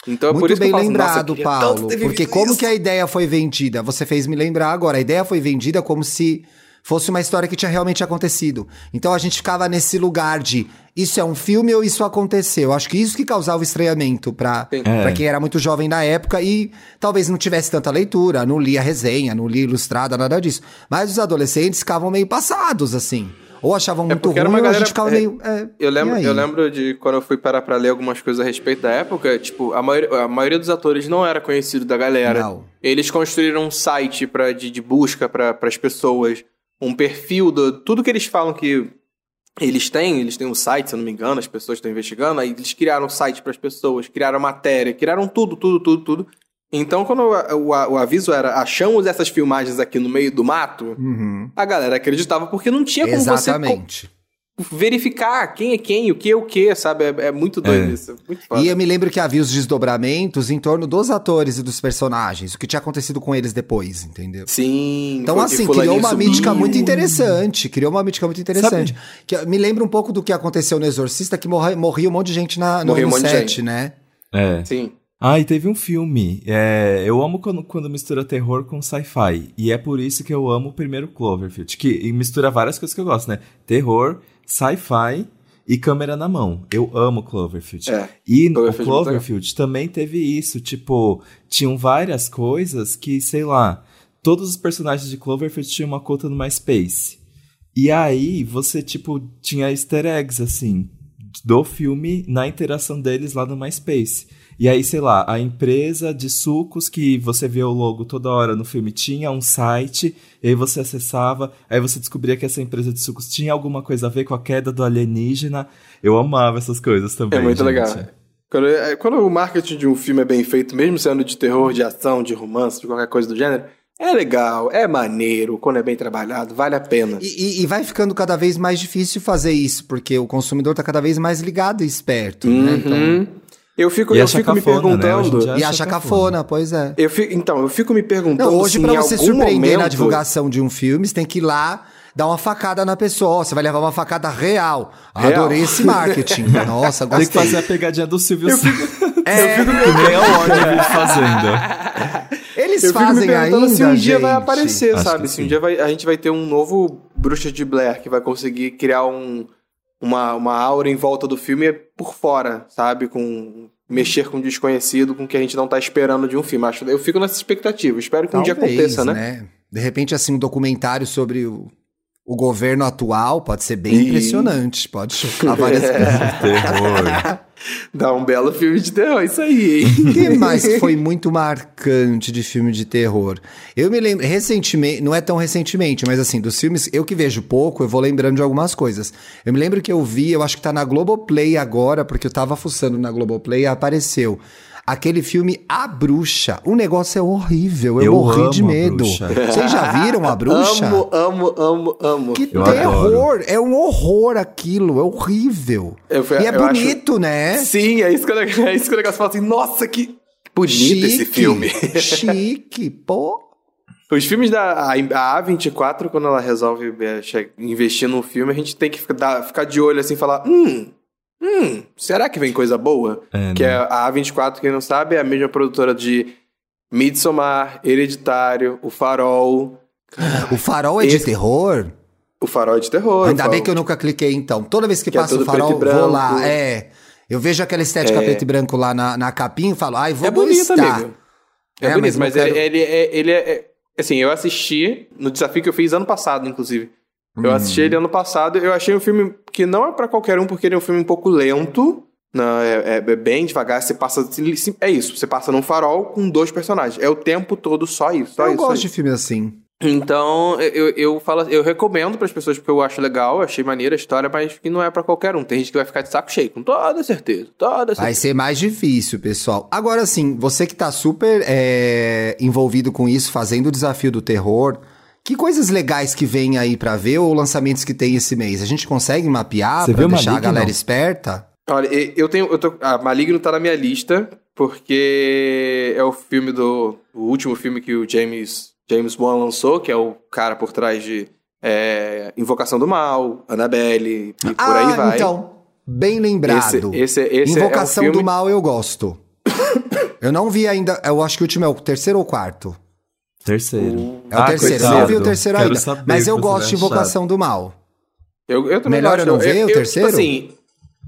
Então é por Muito isso bem que eu falo, assim, lembrado, Paulo. Porque como isso. que a ideia foi vendida? Você fez me lembrar agora. A ideia foi vendida como se fosse uma história que tinha realmente acontecido. Então a gente ficava nesse lugar de isso é um filme ou isso aconteceu. Acho que isso que causava o estranhamento pra, Sim. pra É. quem era muito jovem na época e talvez não tivesse tanta leitura, não lia resenha, não lia ilustrada, nada disso. Mas os adolescentes ficavam meio passados, assim. Ou achavam muito porque ruim, era uma ou a galera- gente ficava é, meio. é, Eu lembro, e eu lembro de quando eu fui parar pra ler algumas coisas a respeito da época, tipo, a maioria, a maioria dos atores não era conhecido da galera. Não. Eles construíram um site pra, de, de busca para as pessoas, um perfil do. Tudo que eles falam que eles têm, eles têm um site, se eu não me engano, as pessoas estão investigando, aí eles criaram um site para as pessoas, criaram matéria, criaram tudo, tudo, tudo, tudo. Então, quando o, o- aviso era achamos essas filmagens aqui no meio do mato, Uhum. a galera acreditava porque não tinha como você Exatamente. Verificar quem é quem, o que é o que, sabe? É, é muito doido É. isso. Muito. E eu me lembro que havia os desdobramentos em torno dos atores e dos personagens, o que tinha acontecido com eles depois, entendeu? Sim. Então, assim, criou uma subiu. mítica muito interessante. Criou uma mítica muito interessante. Que me lembra um pouco do que aconteceu no Exorcista, que morria um monte de gente na, no, Morria um set, né? É. Sim. Ah, e teve um filme. É, eu amo quando, quando mistura terror com sci-fi. E é por isso que eu amo o primeiro Cloverfield. Que mistura várias coisas que eu gosto, né? Terror, sci-fi e câmera na mão. Eu amo Cloverfield. É, E no Cloverfield é muito Cloverfield também teve isso. Tipo, tinham várias coisas que, sei lá, todos os personagens de Cloverfield tinham uma conta no MySpace. E aí você, tipo, tinha easter eggs, assim, do filme na interação deles lá no MySpace. E aí, sei lá, a empresa de sucos que você vê o logo toda hora no filme tinha um site, e aí você acessava, aí você descobria que essa empresa de sucos tinha alguma coisa a ver com a queda do alienígena. Eu amava essas coisas também. É muito gente. legal. Quando, é, quando o marketing de um filme é bem feito, mesmo sendo de terror, de ação, de romance, de qualquer coisa do gênero, é legal, é maneiro, quando é bem trabalhado, vale a pena. E, e- e vai ficando cada vez mais difícil fazer isso, porque o consumidor tá cada vez mais ligado e esperto, né? Então, Uhum. Eu fico, E eu fico me cafona, né? Hoje em perguntando. dia- e acha acha cafona, pois é. Eu fico, então, eu fico me perguntando. Não, hoje se pra você surpreender na momento- divulgação de um filme, você tem que ir lá dar uma facada na pessoa. Você vai levar uma facada real. Real. Adorei esse marketing. (laughs) Nossa, Tem que gostei. fazer a pegadinha do Silvio Santos. (laughs) É, Que nem a Warner vive fazendo. (laughs) eles Eu fico me fazem perguntando ainda, se um dia gente. vai aparecer, Acho sabe? Se um sim. dia vai- a gente vai ter um novo Bruxa de Blair que vai conseguir criar um, uma, uma aura em volta do filme por fora, sabe? Com mexer com o desconhecido, com o que a gente não tá esperando de um filme. Acho, eu fico nessa expectativa. Espero que um dia aconteça, né? De repente, assim, um documentário sobre o, o governo atual pode ser bem e... impressionante. Pode chocar várias (laughs) é. (laughs) Dá um belo filme de terror, isso aí, hein? O que mais foi muito marcante de filme de terror? Eu me lembro, recentemente, não é tão recentemente, mas assim, dos filmes, eu que vejo pouco, eu vou lembrando de algumas coisas. Eu me lembro que eu vi, eu acho que tá na Globoplay agora, porque eu tava fuçando na Globoplay e apareceu aquele filme A Bruxa. O negócio é horrível. Eu, eu morri de medo. Vocês já viram A (laughs) Bruxa? amo, amo, amo, amo. Que eu terror! Adoro. É um horror aquilo. É horrível. Eu, e é bonito, acho... né? Sim, é isso que, eu, é isso que o negócio fala assim. Nossa, que bonito chique, esse filme. Chique, pô. Os filmes da a A24, quando ela resolve é, investir num filme, a gente tem que ficar, ficar de olho assim e falar: hum, hum, será que vem coisa boa? É, que né? é a A24, quem não sabe, é a mesma produtora de Midsommar, Hereditário, O Farol. O Farol é Esse... de terror? O Farol é de terror. Ainda bem que eu nunca cliquei, então. Toda vez que, que é passa é o Farol, vou lá. É. Eu vejo aquela estética é. preto e branco lá na, na capinha e falo, ai, vou É bonito, amigo. É, é bonito, mas, mas quero... ele, ele, é, ele é... Assim, eu assisti no desafio que eu fiz ano passado, inclusive. Eu assisti ele ano passado. Eu achei um filme que não é para qualquer um, porque ele é um filme um pouco lento. Não, é, é, é, bem devagar, você passa. É isso, você passa num farol com dois personagens. É o tempo todo só isso. Só eu isso, gosto de filme assim. Então, eu, eu falo, eu recomendo para as pessoas porque eu acho legal, achei maneira a história, mas que não é para qualquer um. Tem gente que vai ficar de saco cheio, com toda certeza, toda certeza. Vai ser mais difícil, pessoal. Agora sim, você que tá super é, envolvido com isso, fazendo o desafio do terror, que coisas legais que vem aí para ver ou lançamentos que tem esse mês? A gente consegue mapear para deixar Maligno? a galera esperta? Olha, eu tenho. Eu tô, a Maligno tá na minha lista, porque é o filme do. O último filme que o James, James Wan lançou, que é o cara por trás de é, Invocação do Mal, Annabelle e por ah, aí vai. Então, bem lembrado. Esse, esse, esse Invocação é um filme... do Mal eu gosto. eu não vi ainda. Eu acho que o último é o terceiro ou quarto. Terceiro. É o ah, terceiro. Coitado. Não vi o terceiro Quero ainda. Mas eu gosto de Invocação do Mal. Eu, eu também Melhor gosto. eu não ver eu, o terceiro? Tipo assim,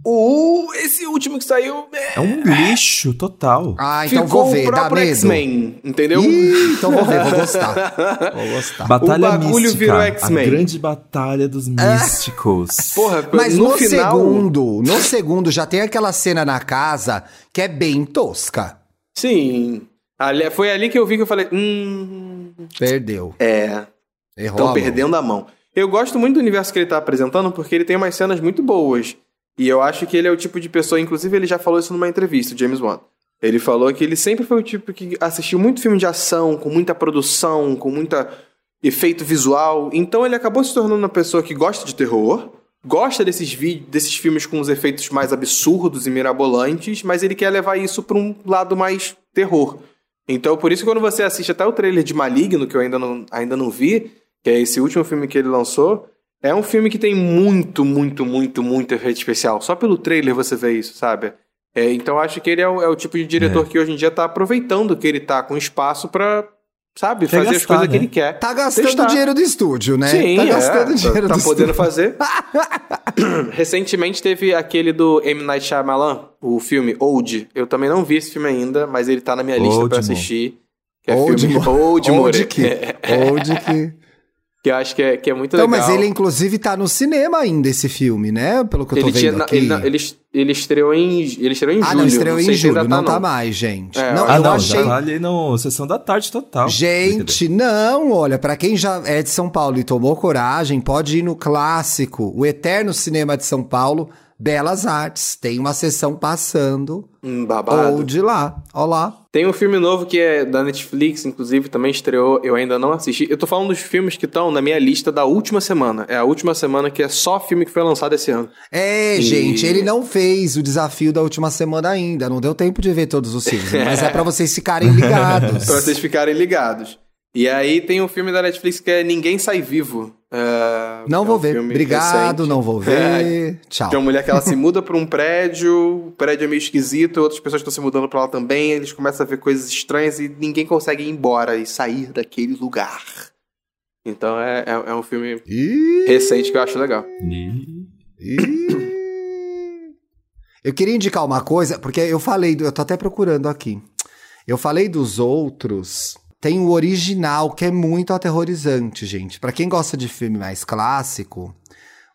o, esse último que saiu. É, é um lixo total. Ah, então Ficou vou ver, dá medo. X-Men, entendeu? Ih, então vou ver, vou gostar. (laughs) Vou gostar. Batalha o bagulho mística, virou X-Men. A grande batalha dos místicos. Porra, Mas no, no final... segundo, no segundo já tem aquela cena na casa que é bem tosca. Sim. Ali, foi ali que eu vi que eu falei. Hum. Perdeu. É. Estão perdendo a mão. Eu gosto muito do universo que ele tá apresentando porque ele tem umas cenas muito boas. E eu acho que ele é o tipo de pessoa, inclusive ele já falou isso numa entrevista, James Wan. Ele falou que ele sempre foi o tipo que assistiu muito filme de ação, com muita produção, com muita efeito visual. Então ele acabou se tornando uma pessoa que gosta de terror, gosta desses vídeos, desses filmes com os efeitos mais absurdos e mirabolantes, mas ele quer levar isso para um lado mais terror. Então, por isso, quando você assiste até o trailer de Maligno, que eu ainda não, ainda não vi, que é esse último filme que ele lançou, é um filme que tem muito, muito, muito, muito efeito especial. Só pelo trailer você vê isso, sabe? É, então, acho que ele é o, é o tipo de diretor é. que hoje em dia está aproveitando que ele está com espaço para sabe? Quer fazer gastar, as coisas né? que ele quer. Tá gastando testar. dinheiro do estúdio, né? Sim, tá gastando é, dinheiro tá, do tá podendo fazer. (laughs) Recentemente teve aquele do M. Night Shyamalan, o filme Old. Eu também não vi esse filme ainda, mas ele tá na minha lista para assistir. Que é Old filme Old, Old que, (laughs) Old que que eu acho que é, que é muito então, legal. Mas ele, inclusive, tá no cinema ainda, esse filme, né? Pelo que eu tô ele vendo tinha, aqui. Ele, não, ele, ele, estreou em, ele estreou em ah, julho. Ah, não, estreou não em julho, tá, não, tá mais, gente. É, não, ah, eu não, achei... já tá ali no Sessão da Tarde total. Gente, não, olha, para quem já é de São Paulo e tomou coragem, pode ir no clássico, o Eterno Cinema de São Paulo, Belas Artes. Tem uma sessão passando. Um babado. Ou de lá. Ó lá. Tem um filme novo que é da Netflix, inclusive, também estreou. Eu ainda não assisti. Eu tô falando dos filmes que estão na minha lista da última semana. É a última semana que é só filme que foi lançado esse ano. É, e... gente, ele não fez o desafio da última semana ainda. Não deu tempo de ver todos os filmes. mas é para vocês ficarem (laughs) ligados. pra vocês ficarem ligados. E aí tem um filme da Netflix que é Ninguém Sai Vivo. Uh, não é vou um ver. Obrigado, não vou (laughs) ver. É, Tchau. Tem uma mulher que ela se muda para um prédio, o prédio é meio esquisito, outras pessoas estão se mudando para lá também, eles começam a ver coisas estranhas e ninguém consegue ir embora e sair daquele lugar. Então é, é, é um filme recente que eu acho legal. Eu queria indicar uma coisa, porque eu falei, do, eu tô até procurando aqui. Eu falei dos outros. Tem o original, que é muito aterrorizante, gente. Pra quem gosta de filme mais clássico,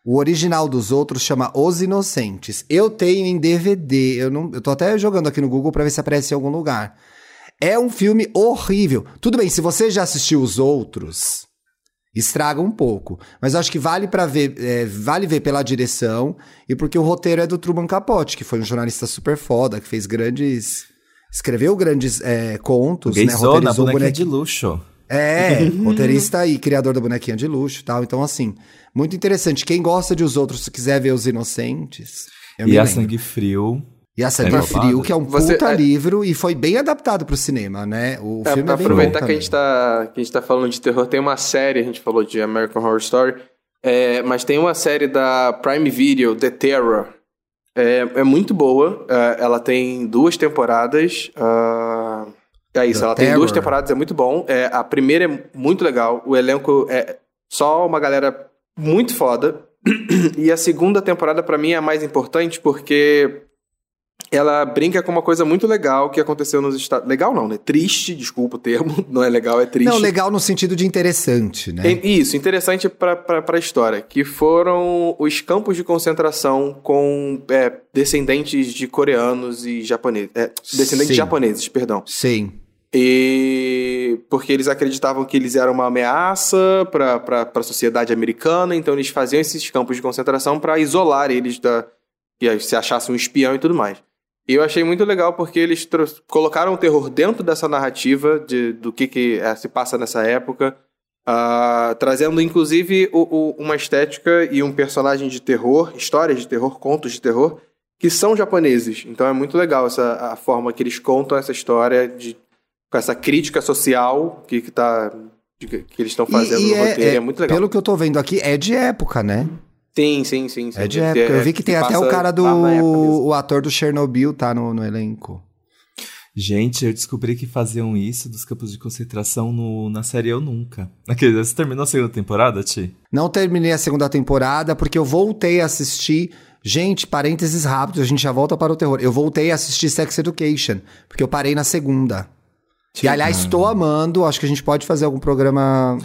o original dos outros chama Os Inocentes. Eu tenho em DVD. Eu, não, eu tô até jogando aqui no Google pra ver se aparece em algum lugar. É um filme horrível. Tudo bem, se você já assistiu os outros, estraga um pouco. Mas eu acho que vale para ver, é, vale ver pela direção e porque o roteiro é do Truman Capote, que foi um jornalista super foda, que fez grandes. Escreveu grandes é, contos, né? Gaysona, Roteirizou bonequinha de luxo. É, (laughs) roteirista e criador da bonequinha de luxo e tal. Então, assim, muito interessante. Quem gosta de os outros, se quiser ver os inocentes. Eu E me a lembro. Sangue Frio. E a Sangue É Frio, que é um Você- puta é- livro e foi bem adaptado pro cinema, né? O É, filme pra é bem aproveitar bom que a, gente tá, que a gente tá falando de terror, tem uma série, a gente falou de American Horror Story, é, mas tem uma série da Prime Video, The Terror. É, é muito boa, é, ela tem duas temporadas. ah, é isso, The ela tem duas Terror. temporadas, é muito bom. É, a primeira é muito legal, o elenco é só uma galera muito foda. (clears throat) e a segunda temporada, pra mim, é a mais importante porque ela brinca com uma coisa muito legal que aconteceu nos Estados Legal não, né? Triste, desculpa o termo. (laughs) Não é legal, é triste. Não, legal no sentido de interessante, né? É, Isso, interessante pra, pra, pra história. Que foram os campos de concentração com é, descendentes de coreanos e japoneses. É, descendentes Sim. japoneses, perdão. Sim. E porque eles acreditavam que eles eram uma ameaça para a sociedade americana, então eles faziam esses campos de concentração para isolar eles da que aí se achasse um espião e tudo mais. E eu achei muito legal porque eles colocaram o terror dentro dessa narrativa de, do que, que eh, se passa nessa época, ah, trazendo inclusive o- o- uma estética e um personagem de terror, histórias de terror, contos de terror, que são japoneses. Então é muito legal essa a forma que eles contam essa história de com essa crítica social que, que, tá, que eles estão fazendo E- e no roteiro. É, muito legal. Pelo que eu tô vendo aqui, é de época, né? Sim, sim, sim. sim. É de época. Eu vi que tem até passa o cara do. O ator do Chernobyl tá no, no elenco. Gente, eu descobri que faziam isso dos campos de concentração no, na série Eu Nunca. Aquele, você terminou a segunda temporada, Ti? Não terminei a segunda temporada porque eu voltei a assistir. Gente, parênteses rápidos, a gente já volta para o terror. Eu voltei a assistir Sex Education, porque eu parei na segunda. E aliás, estou amando. Acho que a gente pode fazer algum programa.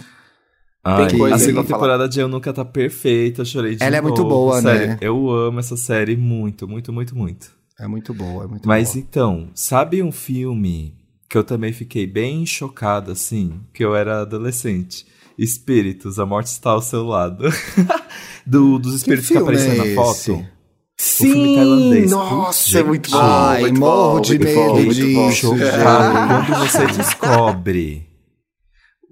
Ai, coisa a segunda temporada de Eu Nunca tá perfeita, eu chorei de Ela é muito novo, boa, sério. né? Eu amo essa série muito, muito, muito, muito. É muito boa, é muito Mas boa. então, sabe um filme que eu também fiquei bem chocado, assim, que eu era adolescente? Espíritos, a morte está ao seu lado. (laughs) Do, dos espíritos que, apareciam é na foto. tailandês. Nossa, é muito bom. Ai, muito morro bom, de muito medo bom, muito bom. disso, Chocado quando você descobre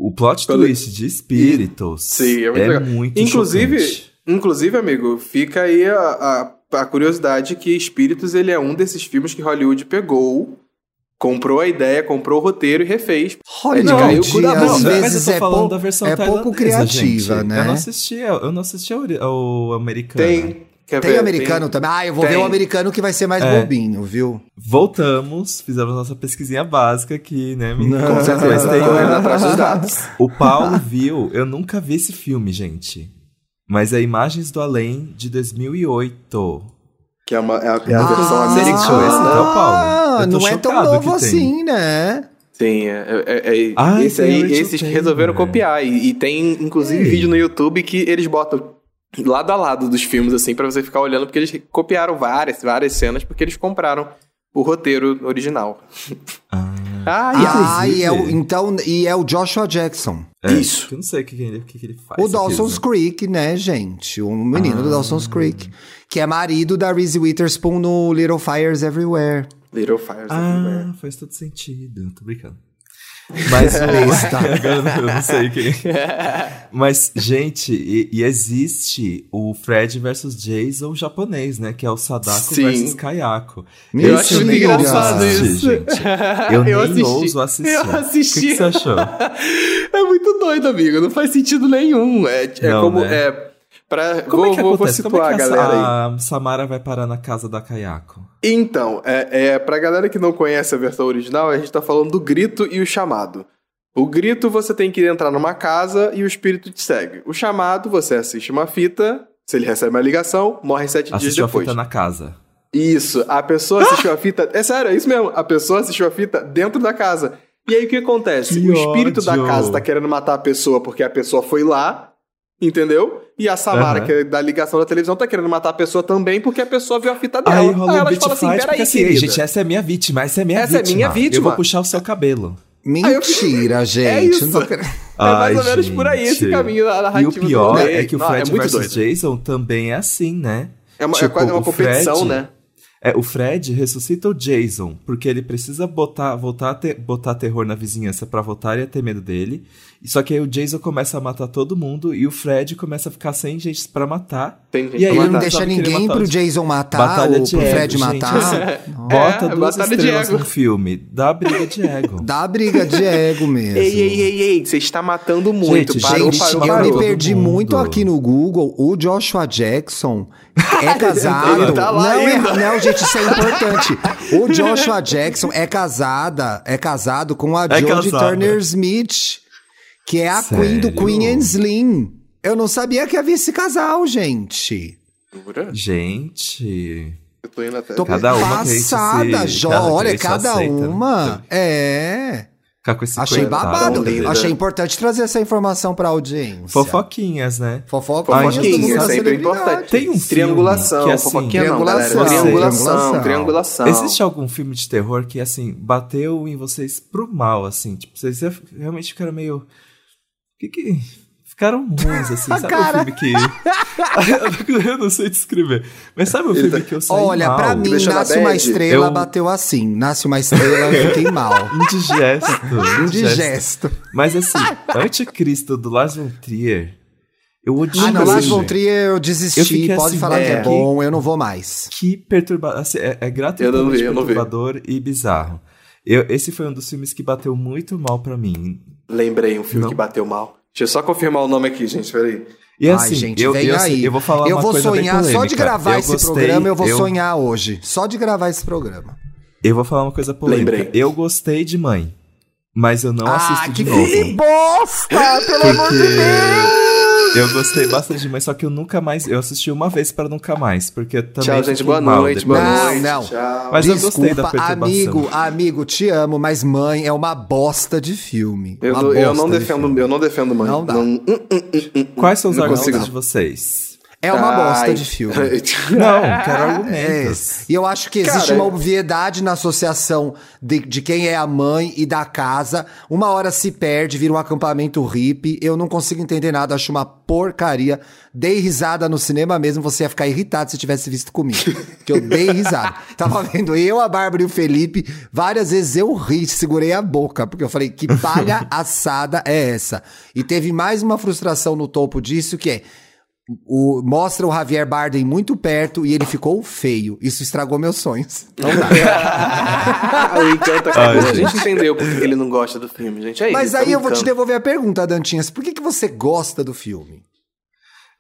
o plot Quando- twist de espíritos. Sim, é muito é legal. muito Inclusive, chocante. inclusive, amigo, fica aí a, a, a curiosidade que Espíritos ele é um desses filmes que Hollywood pegou, comprou a ideia, comprou o roteiro e refez. Hollywood, caiu com o da às mão, mas vezes eu tô é, falando pou- da versão é pouco criativa, gente. né? Eu não assisti, eu não assisti ao, ao americano. Tem. Quer Tem ver? americano também. Ah, eu vou Tem. ver o americano que vai ser mais É. bobinho, viu? Voltamos, fizemos nossa pesquisinha básica aqui, né, menina? Com certeza, Mas tem- (laughs) correndo atrás dos dados. O Paulo viu, eu nunca vi esse filme, gente. Mas é Imagens do Além de 2008. Que é, uma, é a, é a Ah, versão americana. então, Paulo? Ah, Eu tô não é tão novo tem. assim, né? Tem, é, é, é- Ai, esse tem aí, esses resolveram copiar. E, e tem, inclusive, Ei. vídeo no YouTube que eles botam lado a lado dos filmes, assim, pra você ficar olhando, porque eles copiaram várias, várias cenas, porque eles compraram o roteiro original. Ah, (laughs) Ah, Ah, e é o, então, e é o Joshua Jackson. é, Isso. Eu não sei o que, que ele, o que ele faz. O Dawson's aqui, né? Creek, né, gente? O menino do Ah. Dawson's Creek. Que é marido da Reese Witherspoon no Little Fires Everywhere. Little Fires Everywhere. Ah, faz todo sentido. Tô brincando. Mas (laughs) o... Eu não sei quem. Mas, gente, e, e existe o Fred versus Jason japonês, né? Que é o Sadako Sim. versus Kayako. Eu acho muito engraçado assisti, isso. gente. Eu, Eu nem assisti. ouso assistir. Eu O que, assisti. que você achou? (laughs) É muito doido, amigo. Não faz sentido nenhum. É, é Não, como. né? É, pra, Como vou, é que vou, vou acontece? situar é que a galera aí. a, a Samara vai parar na casa da Kayako? Então, é, é, pra galera que não conhece a versão original, a gente tá falando do grito e o chamado. O grito você tem que entrar numa casa e o espírito te segue. O chamado você assiste uma fita, se ele recebe uma ligação, morre sete dias Assistiu a depois. fita na casa. Isso, a pessoa assistiu a fita. É sério, é isso mesmo. A pessoa assistiu a fita dentro da casa. E aí o que acontece? Que o espírito da ódio. casa tá querendo matar a pessoa porque a pessoa foi lá, entendeu? E a Samara, Aham. que é da ligação da televisão, tá querendo matar a pessoa também porque a pessoa viu a fita dela. Aí rola elas beat falam assim: peraí, porque assim, querida. gente, essa é minha vítima, essa é minha Essa é vítima. minha vítima. Eu vou puxar o seu cabelo. Mentira, gente. isso. Não tô querendo- É mais ou menos por aí esse gente. caminho da E o narrativa do pior é que o Não, Fred é vs doido. Jason também é assim, né? É, uma, é Tipo, quase uma o competição, Fred- né? É, o Fred ressuscita o Jason, porque ele precisa botar, voltar a ter- botar terror na vizinhança pra voltarem a ter medo dele. Só que aí o Jason começa a matar todo mundo e o Fred começa a ficar sem gente pra matar. Tem gente E aí Ele não deixa ninguém pro o- Jason matar Batalha ou de pro ego, Fred gente. matar. (laughs) Bota É, duas estrelas no filme, dá briga de ego. Dá briga de ego mesmo. Ei, ei, ei, ei, você está matando muito. Gente, parou, Gente, parou, eu parou. me perdi muito aqui no Google. O Joshua Jackson é (laughs) casado. Ele tá lá não, é- não, gente, isso é importante. O Joshua Jackson é casada, é casado com a É Jodie. Turner Smith, que é a Queen do Sério? Queen and Slim. Eu não sabia que havia esse casal, gente. Jura? Gente. Eu tô indo até. Tô Cada uma passada, se- Jó. Olha, cada aceita, né? uma. É. Ficar com esse Achei babado. dele. Achei importante trazer essa informação pra audiência. Fofoquinhas, né? Fofoca. Ai, Fofoquinha, gente, é sempre importante. Tem um filme Triangulação, que, assim, fofoquinha não, triangulação, galera. Triangulação, triangulação. triangulação. Existe algum filme de terror que, assim, bateu em vocês pro mal, assim? Tipo, vocês realmente ficaram meio. Que que. Ficaram ruins, assim. (laughs) Sabe cara. um filme que. (laughs) eu não sei descrever. Mas sabe Ele filme tá- que eu saí Olha, mal? pra mim, Nasce uma. Estrela Eu- bateu assim. Nasce uma Estrela, eu fiquei mal. (laughs) Indigesto. Indigesto. Mas assim, Anticristo do Lars von Trier, eu odio Ah, não, Lars von. Trier eu Eu desisti. fiquei Pode assim, falar que é é. bom, eu não vou mais. Que perturbador. Assim, é, é gratuitamente Eu não vi, eu perturbador e bizarro. Eu, esse foi um dos filmes que bateu muito mal pra mim. Lembrei um filme Não. que bateu mal. Deixa eu só confirmar o nome aqui, gente. Peraí. E Ai, assim, gente, eu, vem eu, aí. eu vou falar eu uma vou coisa bem sonhar, só de gravar Eu esse gostei, programa, eu vou eu- sonhar hoje. Só de gravar esse programa. Eu vou falar uma coisa polêmica. Lembrei. Eu gostei de Mãe, mas eu não assisto ah, de que novo. que bosta! (laughs) Pelo amor de Porque Deus! Eu gostei bastante de Mãe, só que eu nunca mais... Eu assisti uma vez para nunca mais, porque também Tchau, gente. Boa mal noite. Boa Não, noite. não. Tchau. Mas eu gostei da Desculpa, perturbação. amigo, amigo, te amo, mas mãe é uma bosta de filme. Eu, Uma não- eu não de defendo, filme. eu não defendo mãe. Não dá. hum, hum, hum, hum. Quais são os Não argumentos de não. vocês? É uma bosta Ai. de filme. (laughs) Não, quero É, argumentos. e eu acho que existe Cara, uma é- obviedade na associação de, de quem é a mãe e da casa. Uma hora se perde, vira um acampamento hippie. Eu não consigo entender nada, acho uma porcaria. Dei risada no cinema mesmo, você ia ficar irritado se tivesse visto comigo. (laughs) Que eu dei risada. Tava vendo eu, a Bárbara e o Felipe. Várias vezes eu ri, segurei a boca, porque eu falei, que palha assada é essa? E teve mais uma frustração no topo disso, que é. O, mostra o Javier Bardem muito perto e ele ficou feio. Isso estragou meus sonhos. Não dá. o encanto Ai, acabou. a gente. entendeu porque ele não gosta do filme, gente. É Mas isso. aí é um eu vou te devolver a pergunta, Dantinhas. Por que, que você gosta do filme?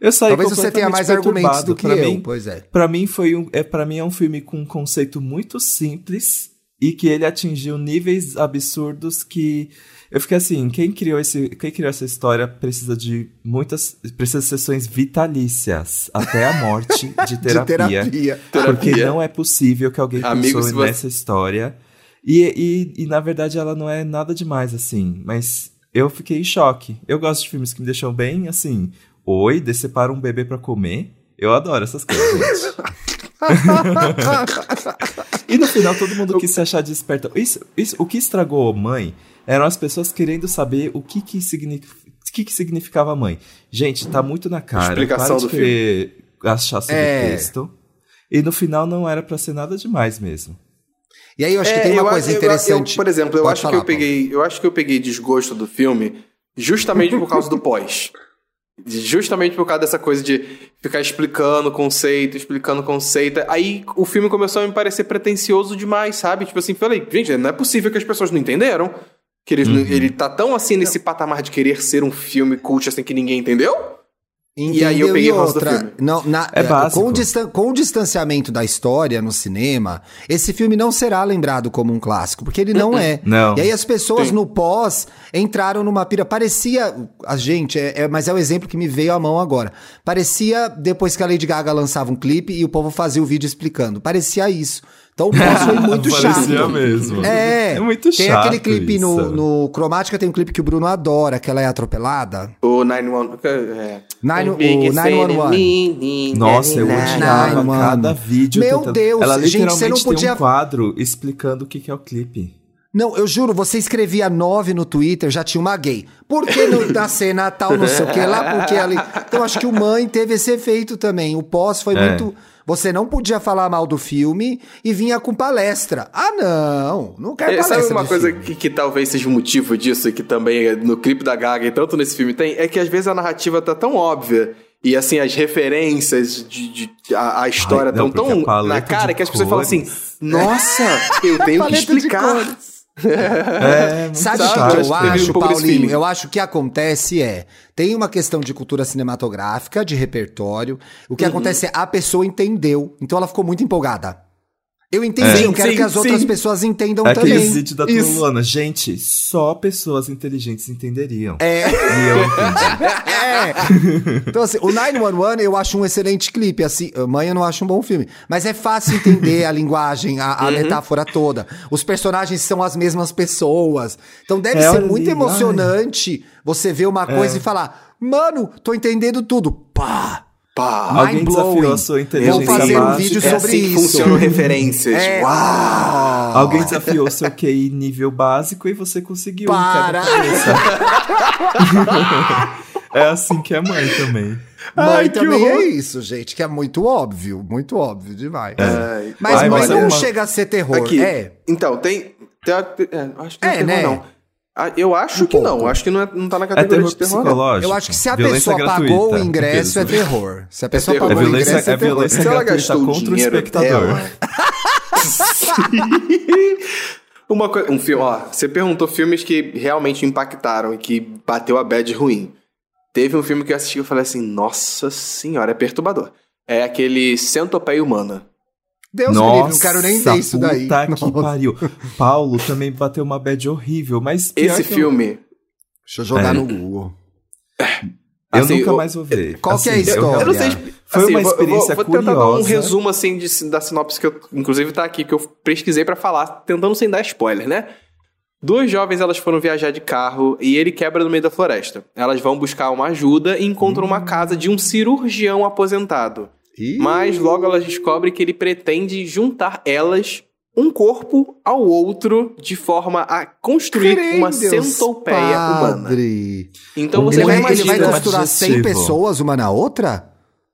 Eu saí Talvez você tenha mais argumentos do que perturbado. eu. Pra mim, Pois é. Pra mim foi um, é para mim é um filme com um conceito muito simples e que ele atingiu níveis absurdos que eu fiquei assim, quem criou esse, quem criou essa história precisa de muitas, precisa de sessões vitalícias até a morte (laughs) de terapia. De terapia. Porque Terapia. não é possível que alguém Amigo, pensou se você- nessa história. E, e, e, na verdade ela não é nada demais, assim. Mas eu fiquei em choque. Eu gosto de filmes que me deixam bem, assim. Oi, decepara um bebê pra comer. Eu adoro essas coisas, (laughs) e no final todo mundo quis se achar desperta. Isso, isso, o que estragou mãe eram as pessoas querendo saber o que que, signific, o que, que significava mãe. Gente, tá muito na cara. Explicação para de do querer achar sobre É. texto. E no final não era pra ser nada demais mesmo. E aí eu acho que É, tem uma eu coisa acho- eu- interessante. eu, por exemplo, eu Pode acho falar, que eu peguei, eu acho que eu peguei desgosto do filme justamente por causa do pós. Justamente por causa dessa coisa de ficar explicando conceito, explicando conceito. Aí o filme começou a me parecer pretencioso demais, sabe? Tipo assim, falei, gente, não é possível que as pessoas não entenderam. Que eles, não- ele tá tão assim nesse patamar de querer ser um filme cult assim que ninguém entendeu? E aí eu Entendeu? peguei E o resto do outra, filme. não, na- É é, básico. com, o distan- com o distanciamento da história no cinema, esse filme não será lembrado como um clássico, porque ele não é. Não. E aí as pessoas Sim. no pós entraram numa pira. Parecia. A gente, é, é- mas é o exemplo que me veio à mão agora. Parecia depois que a Lady Gaga lançava um clipe e o povo fazia o vídeo explicando. Parecia isso. Então o pós foi (laughs) muito chato. Mesmo. É, É muito tem chato aquele clipe isso. no, no Cromática, tem um clipe que o Bruno adora, que ela é atropelada. O 911. É. Nine- o Big 911. Nossa, eu odiava cada vídeo. Meu tentando- Deus, Ela gente, você não podia- tem um quadro explicando o que é o clipe. Não, eu juro, você escrevia nove no Twitter, já tinha uma gay. Por que no, na cena tal, não sei o que lá, porque ali. Então acho que o Mãe teve esse efeito também. O pós foi É. muito. Você não podia falar mal do filme e vinha com palestra. Ah, não, não quero É, palestra. sabe uma de coisa filme. que, que talvez seja o motivo disso, e que também é no clipe da Gaga e tanto nesse filme tem, é que às vezes a narrativa tá tão óbvia. E assim, as referências de, de- a, a história Ai, não, tão tão na cara de que as pessoas falam assim. Nossa, eu tenho que (laughs) de explicar. É, muito Sabe o que, eu acho um Paulinho? Eu acho que acontece é. Tem uma questão de cultura cinematográfica, de repertório. O Uhum. que acontece é a pessoa entendeu. Então ela ficou muito empolgada. Eu entendi, É. eu quero Sim, que as outras sim. pessoas entendam É aquele também. vídeo da Isso. Gente, só pessoas inteligentes entenderiam. É. E eu entendi. É. Então, assim, o 911 eu acho um excelente clipe. Assim, Mãe eu não acho um bom filme. Mas é fácil entender a linguagem, a, a Uhum. metáfora toda. Os personagens são as mesmas pessoas. Então deve É, ser muito emocionante você ver uma coisa É. e falar: Mano, tô entendendo tudo. Pá! Pá, Alguém desafiou a sua inteligência Vou fazer um vídeo é sobre assim que isso. funcionam referências. É. Uau! Alguém desafiou o seu QI nível básico e você conseguiu. Para! (laughs) é assim que é mãe também. Mãe Ai, também é horror. isso, gente, que é muito óbvio, muito óbvio demais. Ai, Mas Ai, mãe mas é não uma- chega a ser terror. Aqui. É. Então, tem. tem é, acho que não É, é terror, né? não. Ah, Eu acho Um que não. Acho que não, é- não tá na É categoria terror de terror, não. psicológico. Eu acho que se a Violência pessoa pagou o ingresso, é né? terror. Se a pessoa. É pagou o violência, ingresso, é é terror. violência Se ela gratuita gastou o contra o dinheiro espectador. (laughs) Uma coisa, um filme, ó, você perguntou filmes que realmente impactaram e que bateu a bad ruim. Teve um filme que eu assisti e eu falei assim, nossa senhora, é perturbador. É aquele Centopeia Humana. Deus me Nossa, livre, não quero nem ver isso daí. puta que Nossa. pariu. Paulo também bateu uma bad horrível, mas Esse que eu- filme, Deixa eu jogar É. no Google. eu, assim, nunca eu- mais vou ver. Qual que é a Assim, eu- história? eu não sei. Foi assim, uma experiência vou, vou tentar dar um curiosa. resumo assim de- da sinopse que eu, inclusive, tá aqui, que eu pesquisei pra falar, tentando sem dar spoiler, né? Duas jovens elas foram viajar de carro e ele quebra no meio da floresta. Elas vão buscar uma ajuda e encontram uma casa de um cirurgião aposentado. Ih. Mas logo elas descobrem que ele pretende juntar elas um corpo ao outro de forma a construir uma Deus, centopeia humana. padre. Então Ele você vai, vai ele vai costurar 100 Adjetivo. pessoas uma na outra?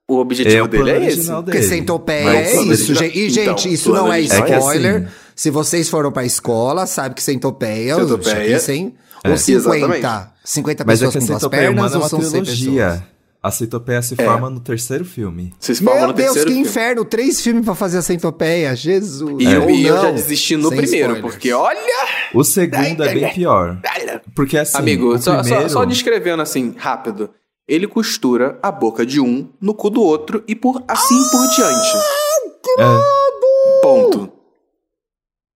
o objetivo É o dele é esse. Porque centopeia é isso, gente. E, Então, gente, isso plano não é É que spoiler. assim- Se vocês foram pra escola, sabe que centopeia, Centopeia. Centopeia 100 É. ou 50. Exatamente. 50 Mas é pessoas que a com duas pernas humana é ou uma são 100 pessoas? A centopeia se É. forma no terceiro filme. Vocês falam Meu no Deus, que terceiro filme. inferno! Três filmes pra fazer a centopeia, Jesus! E, eu, Ou e eu já não, desisti no sem primeiro, spoilers. porque olha. O segundo é bem pior. Porque assim, Amigo, só, só- primeiro... só descrevendo assim, rápido. Ele costura a boca de um no cu do outro e por assim por diante. É. Ponto.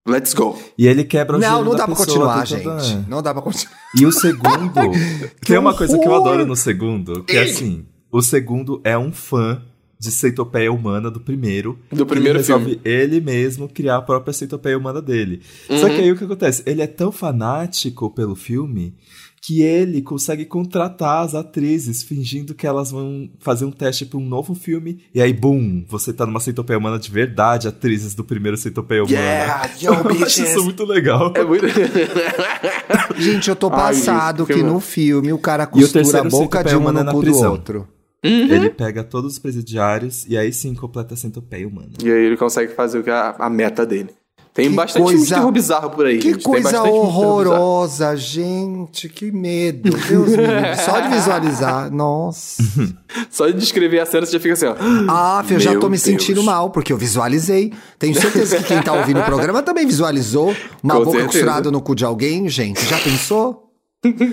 Let's go. E ele quebra o Não, gelo não da dá pra pessoa continuar, gente. Não dá pra continuar. (laughs) E o segundo... (laughs) tem uma coisa que eu horror! adoro no segundo, que é assim... O segundo é um fã de centopeia humana do primeiro. Do primeiro ele resolve ele mesmo criar a própria centopeia humana dele. Só Uhum. que aí o que acontece? Ele é tão fanático pelo filme que ele consegue contratar as atrizes fingindo que elas vão fazer um teste para um novo filme. E aí, boom, você tá numa centopeia humana de verdade, atrizes do primeiro centopeia humana. Yeah, yo, (laughs) Eu acho isso muito legal. É muito. (laughs) Gente, eu tô Ai, passado gente, que filme- no filme o cara E o costura a boca de um no na cu do prisão. outro. Ele pega todos os presidiários e aí sim completa a centopeia humana. E aí ele consegue fazer o que é a, a meta dele. Tem Que bastante filme de coisa- terror bizarro por aí. Que gente. Coisa horrorosa, gente. Que medo. Deus me livre. (laughs) Só de visualizar. Nossa. (laughs) Só de descrever a cena você já fica assim, ó. Ah, eu já tô me Deus. sentindo mal, porque eu visualizei. Tenho certeza que quem tá ouvindo o programa também visualizou. (laughs) Uma Com boca certeza. costurada no cu de alguém, gente. Já pensou?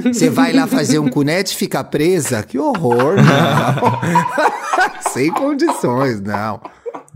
Você vai lá fazer um cunete e fica presa? Que horror, não. Sem condições, não.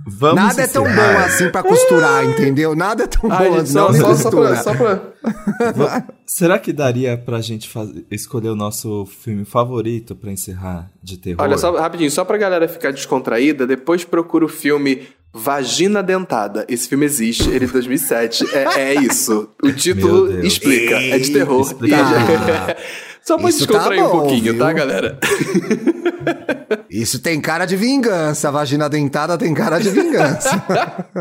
Vamos Nada é tão encerrar. bom assim pra costurar, entendeu? Nada é tão Ai, bom gente, assim, não só, só, pra, só pra- Será que daria pra gente faz- escolher o nosso filme favorito pra encerrar de terror? Olha, só rapidinho, só pra galera ficar descontraída, depois procura o filme Vagina Dentada. Esse filme existe, ele é de 2007. É, é isso. O título explica. É de terror. Explica. Tá. (laughs) Só pra Isso tá descontrair um bom, pouquinho, viu? tá, galera? (laughs) Isso tem cara de vingança. A vagina dentada tem cara de vingança.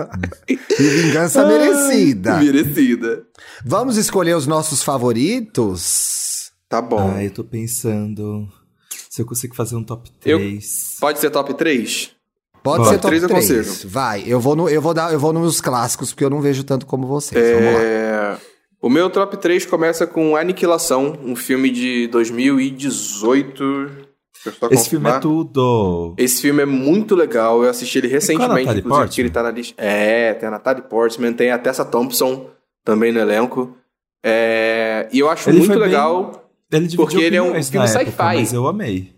(laughs) e vingança merecida. Merecida. Vamos escolher os nossos favoritos? Tá bom. Ah, eu tô pensando se eu consigo fazer um top Eu- 3. Pode ser top 3? Pode Bora. ser top Três eu 3. consigo. Vai, eu vou, no, eu, vou dar, eu vou nos clássicos, porque eu não vejo tanto como vocês. Vamos lá. É... O meu top 3 começa com Aniquilação, um filme de 2018. Deixa eu só Esse filme é tudo. Esse filme é muito legal, eu assisti ele recentemente, Natalie inclusive, Portman? ele tá na lista. É, tem a Natalie Portman, tem a Tessa Thompson também no elenco. É, E eu acho Ele muito foi bem- legal. Ele Porque ele é um filme sci-fi. Mas eu amei.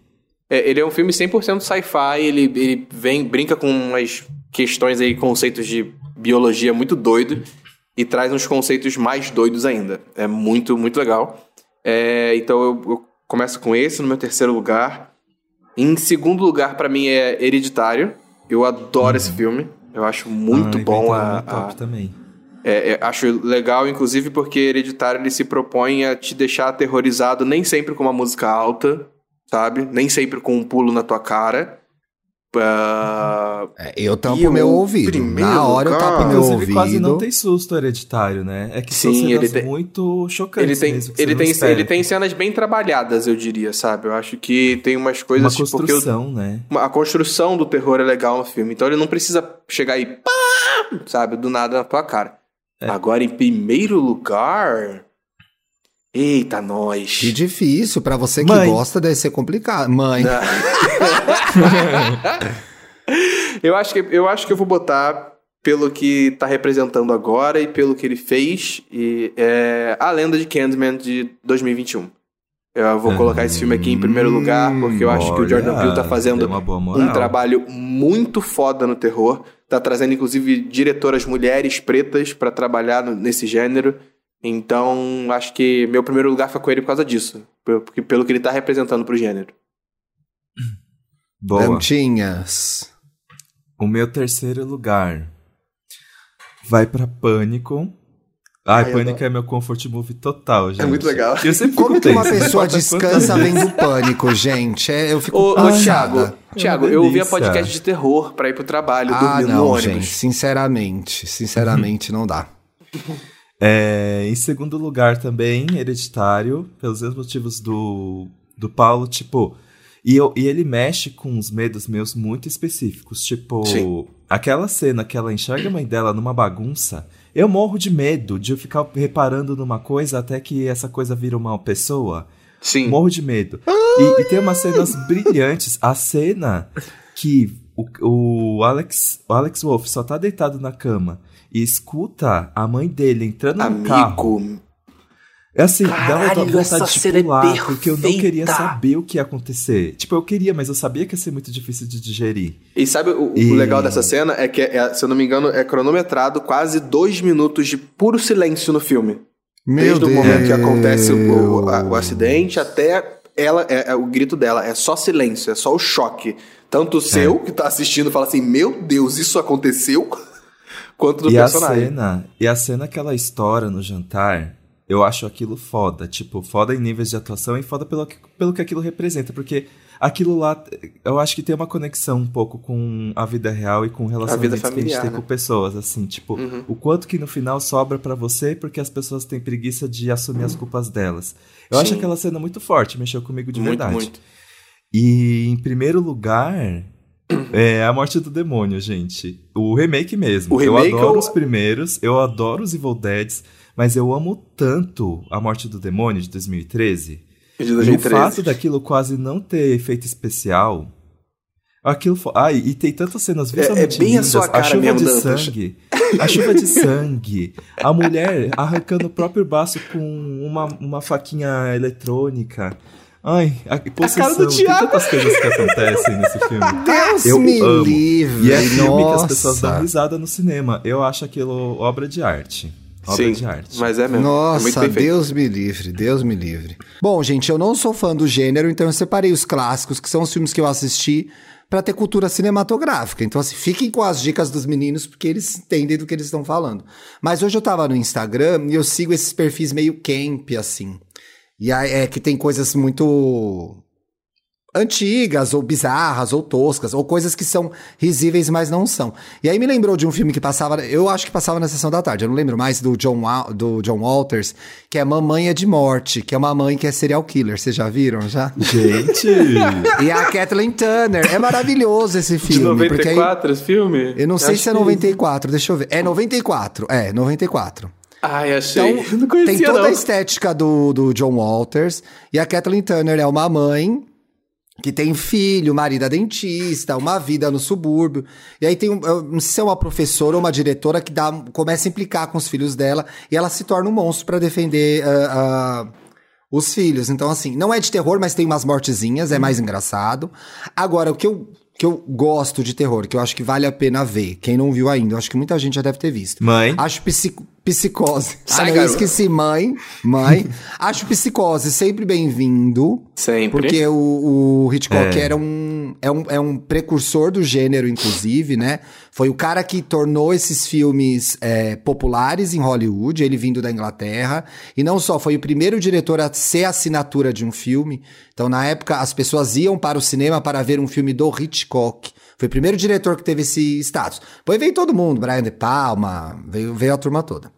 É, ele é um filme 100% sci-fi, ele, ele vem, brinca com umas questões aí, conceitos de biologia muito doido e traz uns conceitos mais doidos ainda. É muito, muito legal. É, então eu, eu começo com esse no meu terceiro lugar. Em segundo lugar, pra mim, é Hereditário. Eu adoro esse filme. Eu acho muito Ah, bom inventaram a, a- também. é, é, acho legal, inclusive, porque Hereditário ele se propõe a te deixar aterrorizado nem sempre com uma música alta, sabe? Nem sempre com um pulo na tua cara. É, eu tampo o meu ouvido. primeiro Na hora eu lugar- tapo meu ouvido. quase não tem susto hereditário, né? É que são Sim, cenas ele tem- muito chocantes ele tem, mesmo. ele, tem, espera. ele tem cenas bem trabalhadas, eu diria, sabe? Eu acho que tem umas uma coisas tipo, porque eu- construção, né? uma- a construção do terror é legal no filme. Então ele não precisa chegar e pá, sabe, do nada na tua cara. É. Agora, em primeiro lugar. Eita, nós. Que difícil. Pra você que Mãe. gosta, deve ser complicado. Mãe. (laughs) Eu acho que eu acho que eu vou botar pelo que tá representando agora e pelo que ele fez e é A Lenda de Candyman de 2021. Eu vou colocar esse filme aqui em primeiro lugar porque eu acho que o Jordan Peele tá fazendo um trabalho muito foda no terror, tá trazendo inclusive diretoras mulheres pretas pra trabalhar no- nesse gênero. Então, acho que meu primeiro lugar foi com ele por causa disso, porque pelo que ele tá representando pro gênero. Boa. Dantinhas. O meu terceiro lugar vai pra Pânico. Ai, Ai, Pânico é meu comfort movie total, gente. É muito legal. Eu sempre Como fico que uma pessoa (laughs) descansa vendo pânico, gente? É, eu fico Ô, ô. Thiago, É Thiago, eu ouvia podcast de terror pra ir pro trabalho, Ah, dormindo no não, ônibus. gente. Sinceramente. Sinceramente, não dá. É, em segundo lugar também, Hereditário, pelos mesmos motivos do, do Paulo, tipo... E, eu- e ele mexe com uns medos meus muito específicos, tipo... Sim. Aquela cena que ela enxerga a mãe dela numa bagunça, eu morro de medo de eu ficar reparando numa coisa até que essa coisa vira uma pessoa. Sim. Morro de medo. E, e tem umas cenas brilhantes. A cena que o, o Alex, o Alex Wolff só tá deitado na cama e escuta a mãe dele entrando no carro. Amigo, É assim, dá Caralho, uma essa vontade de cena é pular, porque eu não queria saber o que ia acontecer. Tipo, eu queria, mas eu sabia que ia ser muito difícil de digerir. e sabe o, o E- legal dessa cena? É que, é- se eu não me engano, é cronometrado quase dois minutos de puro silêncio no filme. Meu Desde Deus. o momento que acontece o, o- a- o acidente até ela, é, é o grito dela. É só silêncio, é só o choque. Tanto o seu, que tá assistindo, fala assim: Meu Deus, isso aconteceu? Quanto do e a personagem. cena, e a cena que ela estoura no jantar, eu acho aquilo foda. Tipo, foda em níveis de atuação e foda pelo que, pelo que aquilo representa. Porque aquilo lá, eu acho que tem uma conexão um pouco com a vida real e com relacionamentos que a gente familiar, tem né? com pessoas. Assim, tipo, Uhum. o quanto que no final sobra pra você porque as pessoas têm preguiça de assumir as culpas delas. Eu acho Sim. aquela cena muito forte, mexeu comigo de muito, verdade. muito. E em primeiro lugar, (coughs) é A Morte do Demônio, gente. O remake mesmo. O remake eu adoro ou- os primeiros, eu adoro os Evil Deads, mas eu amo tanto A Morte do Demônio de 2013. De E o 2013. fato daquilo quase não ter efeito especial, Aquilo foi... Ai, e tem tantas cenas visualmente é bem a lindas. sua cara chuva mesmo, de Dantas. sangue. A chuva de sangue. A mulher arrancando o próprio braço com uma, uma faquinha eletrônica. Ai, a, possessão. cara do Tem Thiago. tantas coisas que acontecem nesse (laughs) filme. Deus Eu me amo. livre. E é filme que nossa. as pessoas dão risada no cinema. Eu acho aquilo obra de arte. Obra Sim, de arte. mas é mesmo. é Nossa, feito. Deus me livre, Deus me livre. Bom, gente, eu não sou fã do gênero, então eu separei os clássicos, que são os filmes que eu assisti, pra ter cultura cinematográfica. Então, assim, fiquem com as dicas dos meninos, porque eles entendem do que eles estão falando. Mas hoje eu tava no Instagram e eu sigo esses perfis meio camp, assim. E aí é que tem coisas muito antigas, ou bizarras, ou toscas, ou coisas que são risíveis, mas não são. E aí me lembrou de um filme que passava, eu acho que passava na sessão da tarde, eu não lembro mais, do John, do John Walters, que é Mamãe é de Morte, que é uma mãe que é serial killer. Vocês já viram, já? Gente! (laughs) E a Kathleen Turner. É maravilhoso esse De filme. aí- 94 esse filme? eu não sei Acho se é que- 94, deixa eu ver. É 94, é, 94. Ai, achei. Então, não conhecia, tem toda não. a estética do, do John Walters. E a Kathleen Turner é uma mãe que tem filho, marido é dentista, uma vida no subúrbio. E aí tem, um, não sei se é uma professora ou uma diretora que dá, começa a implicar com os filhos dela. E ela se torna um monstro pra defender ah, ah, os filhos. Então, assim, não é de terror, mas tem umas mortezinhas, é mais engraçado. Agora, o que eu, que eu gosto de terror, que eu acho que vale a pena ver, quem não viu ainda, eu acho que muita gente já deve ter visto. Mãe. Acho psico- psicose. Sai, ah, não, eu esqueci, mãe. Mãe. (laughs) Acho psicose sempre bem-vindo. Sempre. Porque o, o Hitchcock É. era um, é um, é um precursor do gênero, inclusive, né? Foi o cara que tornou esses filmes é, populares em Hollywood, ele vindo da Inglaterra. E não só, foi o primeiro diretor a ser assinatura de um filme. Então, na época, as pessoas iam para o cinema para ver um filme do Hitchcock. Foi o primeiro diretor que teve esse status. Depois veio todo mundo, Brian De Palma, veio, veio a turma toda.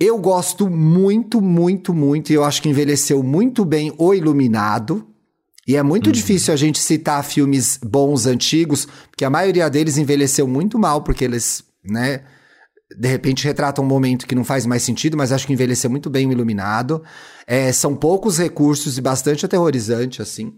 Eu gosto muito, muito, muito, e eu acho que envelheceu muito bem O Iluminado. E é muito difícil a gente citar filmes bons antigos, porque a maioria deles envelheceu muito mal, porque eles, né, de repente retratam um momento que não faz mais sentido, mas acho que envelheceu muito bem o Iluminado. É, são poucos recursos e bastante aterrorizante, assim.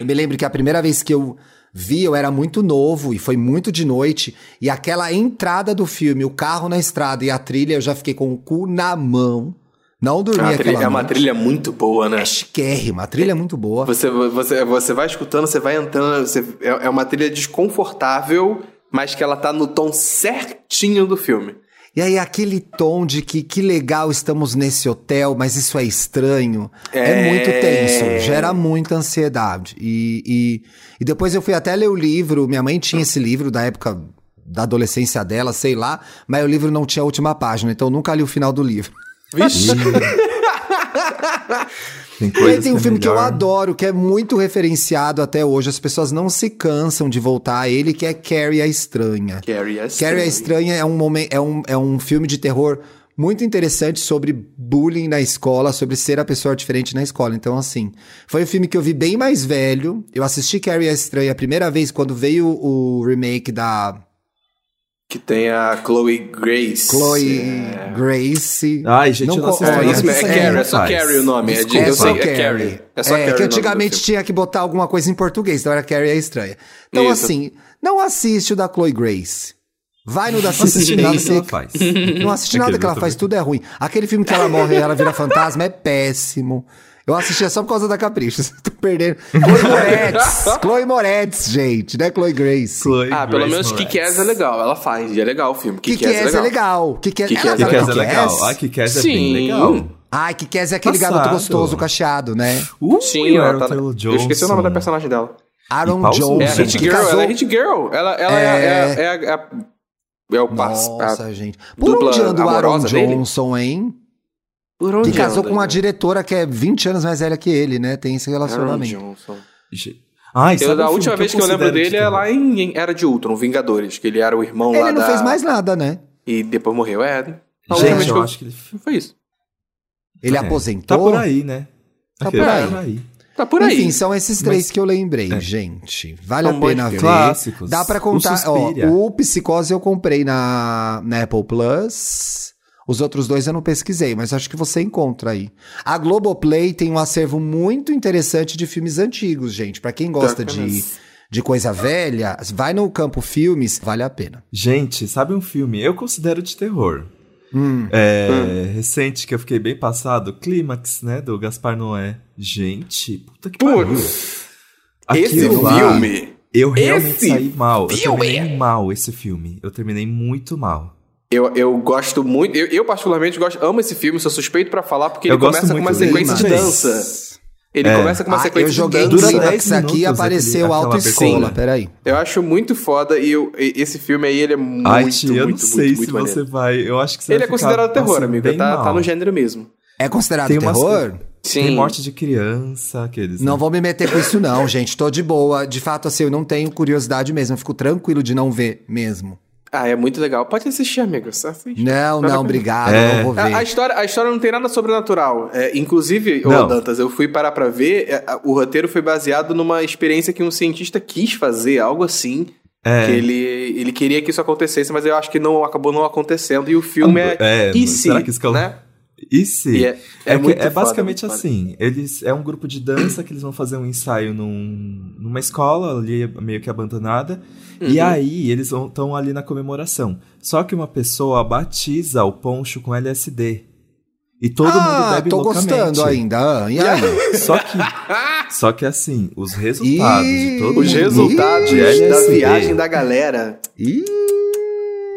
Eu me lembro que a primeira vez que eu vi, eu era muito novo e foi muito de noite. E aquela entrada do filme, o carro na estrada e a trilha, eu já fiquei com o cu na mão. Não dormi uma, aquela é uma noite. trilha muito boa, né? É chiquérrima, a trilha é muito boa. Você, você, você vai escutando, você vai entrando. Você, é, é uma trilha desconfortável, mas que ela tá no tom certinho do filme. E aí aquele tom de que que legal estamos nesse hotel, mas isso é estranho. É, É. muito tenso, gera muita ansiedade. E, e, e depois eu fui até ler o livro, minha mãe tinha esse livro da época da adolescência dela, sei lá, mas o livro não tinha a última página, então eu nunca li o final do livro. Vixe. (laughs) (laughs) Tem E tem um que é filme que eu adoro, que é muito referenciado até hoje, as pessoas não se cansam de voltar a ele, que é Carrie a Estranha. Carrie a Carrie a Estranha é um, momen- é, um, é um filme de terror muito interessante sobre bullying na escola, sobre ser a pessoa diferente na escola. Então, assim, foi um filme que eu vi bem mais velho. Eu assisti Carrie a Estranha a primeira vez quando veio o remake da Que tem a Chloe Grace. Chloe É. Grace. Ai, gente, não co- assisto É, isso é Desculpa, Carrie, é só. Carrie o nome. É, de, Desculpa. eu sei, só é Carrie. É só Carrie. que antigamente tinha que botar alguma coisa em português, então era Carrie a Estranha. Então, Isso. assim, não assiste o da Chloe Grace. Vai no da (laughs) Não Cici nada nada que ela faz. Não assisti nada que ela faz, tudo é ruim. Aquele filme que ela morre e ela vira fantasma é péssimo. Eu assistia só por causa da Capricho. (laughs) Tô perdendo. Chloe Moretz. (laughs) Chloe Moretz, gente, né? Chloe Grace. Chloe Ah, pelo Grace menos Moretz. Legal é legal. Ela faz, e é legal o filme. Que Kick-Ass é legal. Que que Kick-Ass ela é Kikaz é legal. legal. Kick-Ass? Ai, Kikaz é Sim. bem legal. Ai, que é aquele Passado. garoto gostoso, cacheado, né? Uh, Sim, ela tá... Eu esqueci o nome da Johnson. personagem dela. Aaron Johnson. É a Hit Girl, casou- ela é Hit Girl. Ela, ela é, É. é, é, a- é, a- é o passo. Nossa, gente. Por onde anda o Aaron amorosa dele? Johnson, hein? Por onde Que casou anda, com uma né? diretora que é 20 anos mais velha que ele, né? Tem esse Aaron relacionamento. Johnson. Ai, sabe Eu, um a filme última vez que eu lembro dele é lá em, em Era de Ultron, Vingadores, que ele era o irmão lá Ele não da... fez mais nada, né? E depois morreu, é. A Gente, que eu eu... acho que ele... Foi isso. Ele É. aposentou. Tá por aí, né? Tá por aí. Tá aí. Tá por aí. Enfim, são esses três Mas- que eu lembrei, É. gente. Vale São a pena ver. Clássicos. Dá pra O contar. Ó, Suspiria. o Psicose eu comprei na, na Apple Plus. Os outros dois eu não pesquisei, mas acho que você encontra aí. A Globoplay tem um acervo muito interessante de filmes antigos, gente. Pra quem gosta de de coisa velha, vai no campo filmes, vale a pena. Gente, sabe um filme? Eu considero de terror. Hum. É, Recente, que eu fiquei bem passado. Clímax, né? Do Gaspar Noé. Gente, puta que pariu. Esse lá, filme. Eu realmente esse saí mal. Eu filme. terminei mal esse filme. Eu terminei muito mal. Eu, eu gosto muito, eu, eu particularmente gosto, amo esse filme, sou suspeito pra falar, porque ele Eu começa com uma dele, sequência de dança. Ele É. começa com uma Ah, sequência eu joguei de dura dança. Clímax 10 aqui e apareceu autoescola, peraí. Eu acho muito foda e, eu- e esse filme aí, ele é muito, Ai, tia, eu muito, não muito, sei muito se maneiro. você vai. Eu acho que você Ele é considerado terror, nossa, amigo, tá, tá no gênero mesmo. É considerado Tem umas terror? Sim. Tem morte de criança, aqueles. Não né? vou me meter com isso não, gente. Tô de boa. De fato, assim, eu não tenho curiosidade mesmo. Eu fico tranquilo de não ver mesmo. Ah, é muito legal. Pode assistir, amigo. Só assiste. Não, a não, obrigado. É. Não vou A, a ver. história, a história não tem nada sobrenatural. É, inclusive, ô. Dantas, eu fui parar pra ver, é, a- o roteiro foi baseado numa experiência que um cientista quis fazer, algo assim. É. Que ele, ele queria que isso acontecesse, mas eu acho que não acabou não acontecendo. E o filme é. É, e mas se, será que isso né? E se? E é- é É, que é foda, basicamente foda. assim. Eles é um grupo de dança que eles vão fazer um ensaio num, numa escola ali meio que abandonada. E Uhum. aí eles estão ali na comemoração. Só que uma pessoa batiza o poncho com LSD. E todo mundo ah, bebe tô loucamente. gostando ainda. Ah, E aí? (laughs) Só que, só que assim, os resultados de todo Os mundo resultados de da viagem da galera. Ih,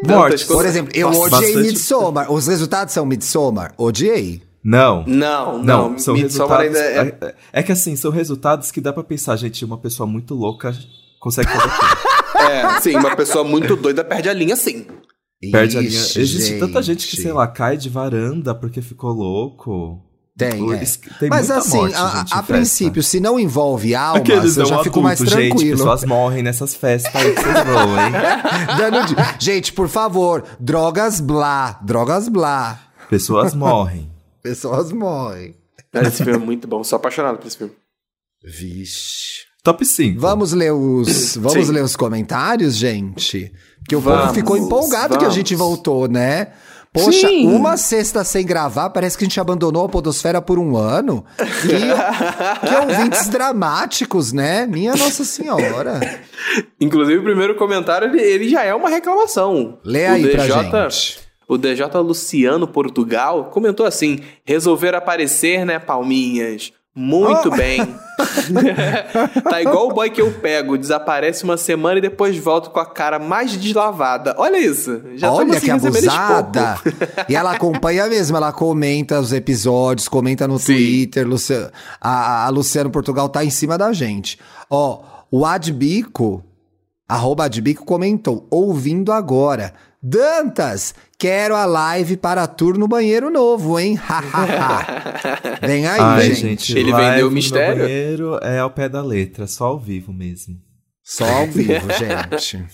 morte. Por exemplo, eu odiei Midsommar. Os resultados são Midsommar? Odiei. Não. Não, Não, não. são Midsommar resultados. ainda é. É... é que assim, são resultados que dá pra pensar, gente, uma pessoa muito louca consegue fazer aquilo. (laughs) É, sim, uma pessoa muito doida perde a linha, sim. Perde a linha. Ixi, Existe tanta gente que, sei lá, cai de varanda porque ficou louco. Tem, é. Tem Mas muita assim, morte, a, gente, a princípio, se não envolve almas, Aqueles eu já fico mais adulto, Gente, tranquilo. pessoas morrem nessas festas aí que vocês vão, hein? (laughs) Dando Gente, por favor, drogas blá, drogas blá. Pessoas morrem. (laughs) Pessoas morrem. Esse filme é muito bom. Sou apaixonado por esse filme. Vixe. Top 5. Vamos ler os, vamos Sim. ler os comentários, gente? Porque o povo Vamos, ficou empolgado que a vamos. gente voltou, né? Poxa, Sim. uma sexta sem gravar, parece que a gente abandonou a podosfera por um ano. Que, que ouvintes (laughs) dramáticos, né? Minha Nossa Senhora. Inclusive, o primeiro comentário, ele, ele já é uma reclamação. Lê O aí pra DJ gente. O DJ Luciano Portugal comentou assim: resolver aparecer, né, palminhas? Muito Oh. bem. (laughs) tá igual o boy que eu pego, desaparece uma semana e depois volta com a cara mais deslavada. Olha isso. Já Olha que abusada. e ela acompanha mesmo, ela comenta os episódios, comenta no Sim. Twitter. Lucia- a, a Luciano Portugal tá em cima da gente. Ó, o Adbico, arroba Adbico, comentou, ouvindo agora. Dantas, quero a live para tour no banheiro novo, hein? Hahaha. (laughs) Vem aí, Ai, gente. gente, Ele live vendeu o no mistério? banheiro é ao pé da letra, só ao vivo mesmo. Só ao (laughs) vivo, gente.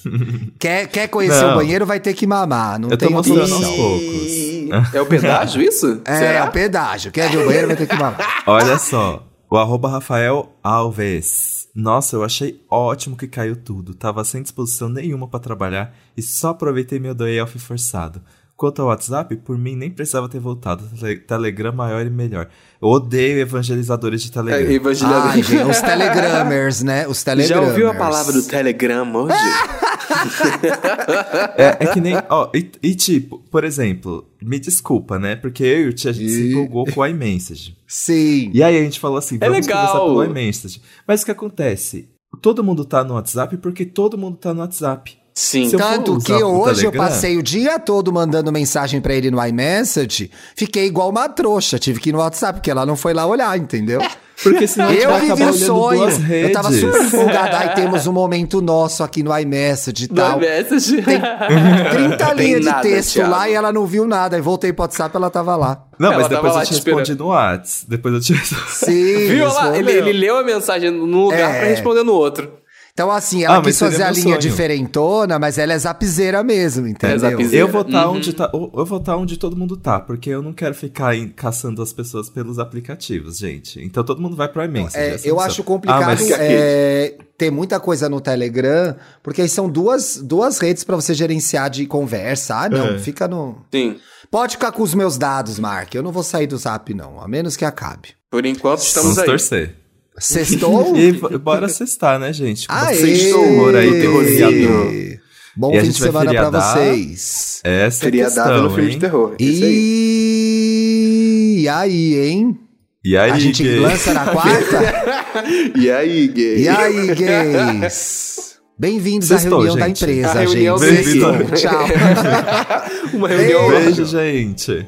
quer, quer conhecer Não. o banheiro, vai ter que mamar. Não Eu tô tem mostrando opção. aos poucos. É o pedágio isso? (laughs) É, Será? o pedágio. Quer ver o banheiro, vai ter que mamar. Olha só, o arroba Rafael Alves. Nossa, eu achei ótimo que caiu tudo. Tava sem disposição nenhuma pra trabalhar e só aproveitei meu day off forçado. Quanto ao WhatsApp, por mim nem precisava ter voltado. Tele- Telegram maior e melhor. Eu odeio evangelizadores de É, Telegram. evangelizador. Ai, gente, os telegrammers, né? Os Já telegramers. ouviu a palavra do Telegram hoje? (laughs) (laughs) É, é que nem. Ó, e, e tipo, por exemplo, me desculpa, né? Porque eu e o Tia a gente se E- empolgou com o iMessage. Sim. E aí a gente falou assim, É vamos legal. conversar pelo iMessage. Mas o que acontece? Todo mundo tá no WhatsApp porque todo mundo tá no WhatsApp. Sim. Se Tanto que hoje eu passei o dia todo mandando mensagem pra ele no iMessage, fiquei igual uma trouxa, tive que ir no WhatsApp, porque ela não foi lá olhar, entendeu? (laughs) Porque senão Eu vai vivi o sonho. Eu tava super (laughs) empolgada. Ai, temos um momento nosso aqui no iMessage e tal. iMessage. Tem 30 (laughs) Tem linhas de texto Thiago. lá e ela não viu nada. Aí voltei pro WhatsApp ela tava lá. Não, Ela mas depois eu te respondi no WhatsApp. Depois eu te Sim. Viu lá? Ele, ele leu a mensagem num lugar É. pra responder no outro. Então, assim, ela Ah, quis fazer a linha sonho. diferentona, mas ela é zapizeira mesmo, entendeu? É. Eu vou estar Uhum. onde tá, eu vou estar onde todo mundo tá, porque eu não quero ficar em- caçando as pessoas pelos aplicativos, gente. Então todo mundo vai pro iMessage. É, essa eu acho complicado Ah, mas- é, ter muita coisa no Telegram, porque aí são duas, duas redes pra você gerenciar de conversa. Ah, não, É. fica no. Sim. Pode ficar com os meus dados, Mark. Eu não vou sair do zap, não, a menos que acabe. Por enquanto estamos Vamos aí. torcer. Sextou? E bora sextar, né, gente? Aê! Sextou humor aí, terrorzinho. Bom E a fim gente de vai semana pra feriadar. vocês. Essa é a Feriadado questão, no filme hein? de terror. Isso aí. E aí, hein? E aí, a gente gay? lança na (laughs) quarta? (laughs) E aí, gay? e aí, gays? Bem-vindos à reunião da gente. empresa, A reunião gente. Sextou. Tchau. (laughs) Uma reunião Beijo, gente.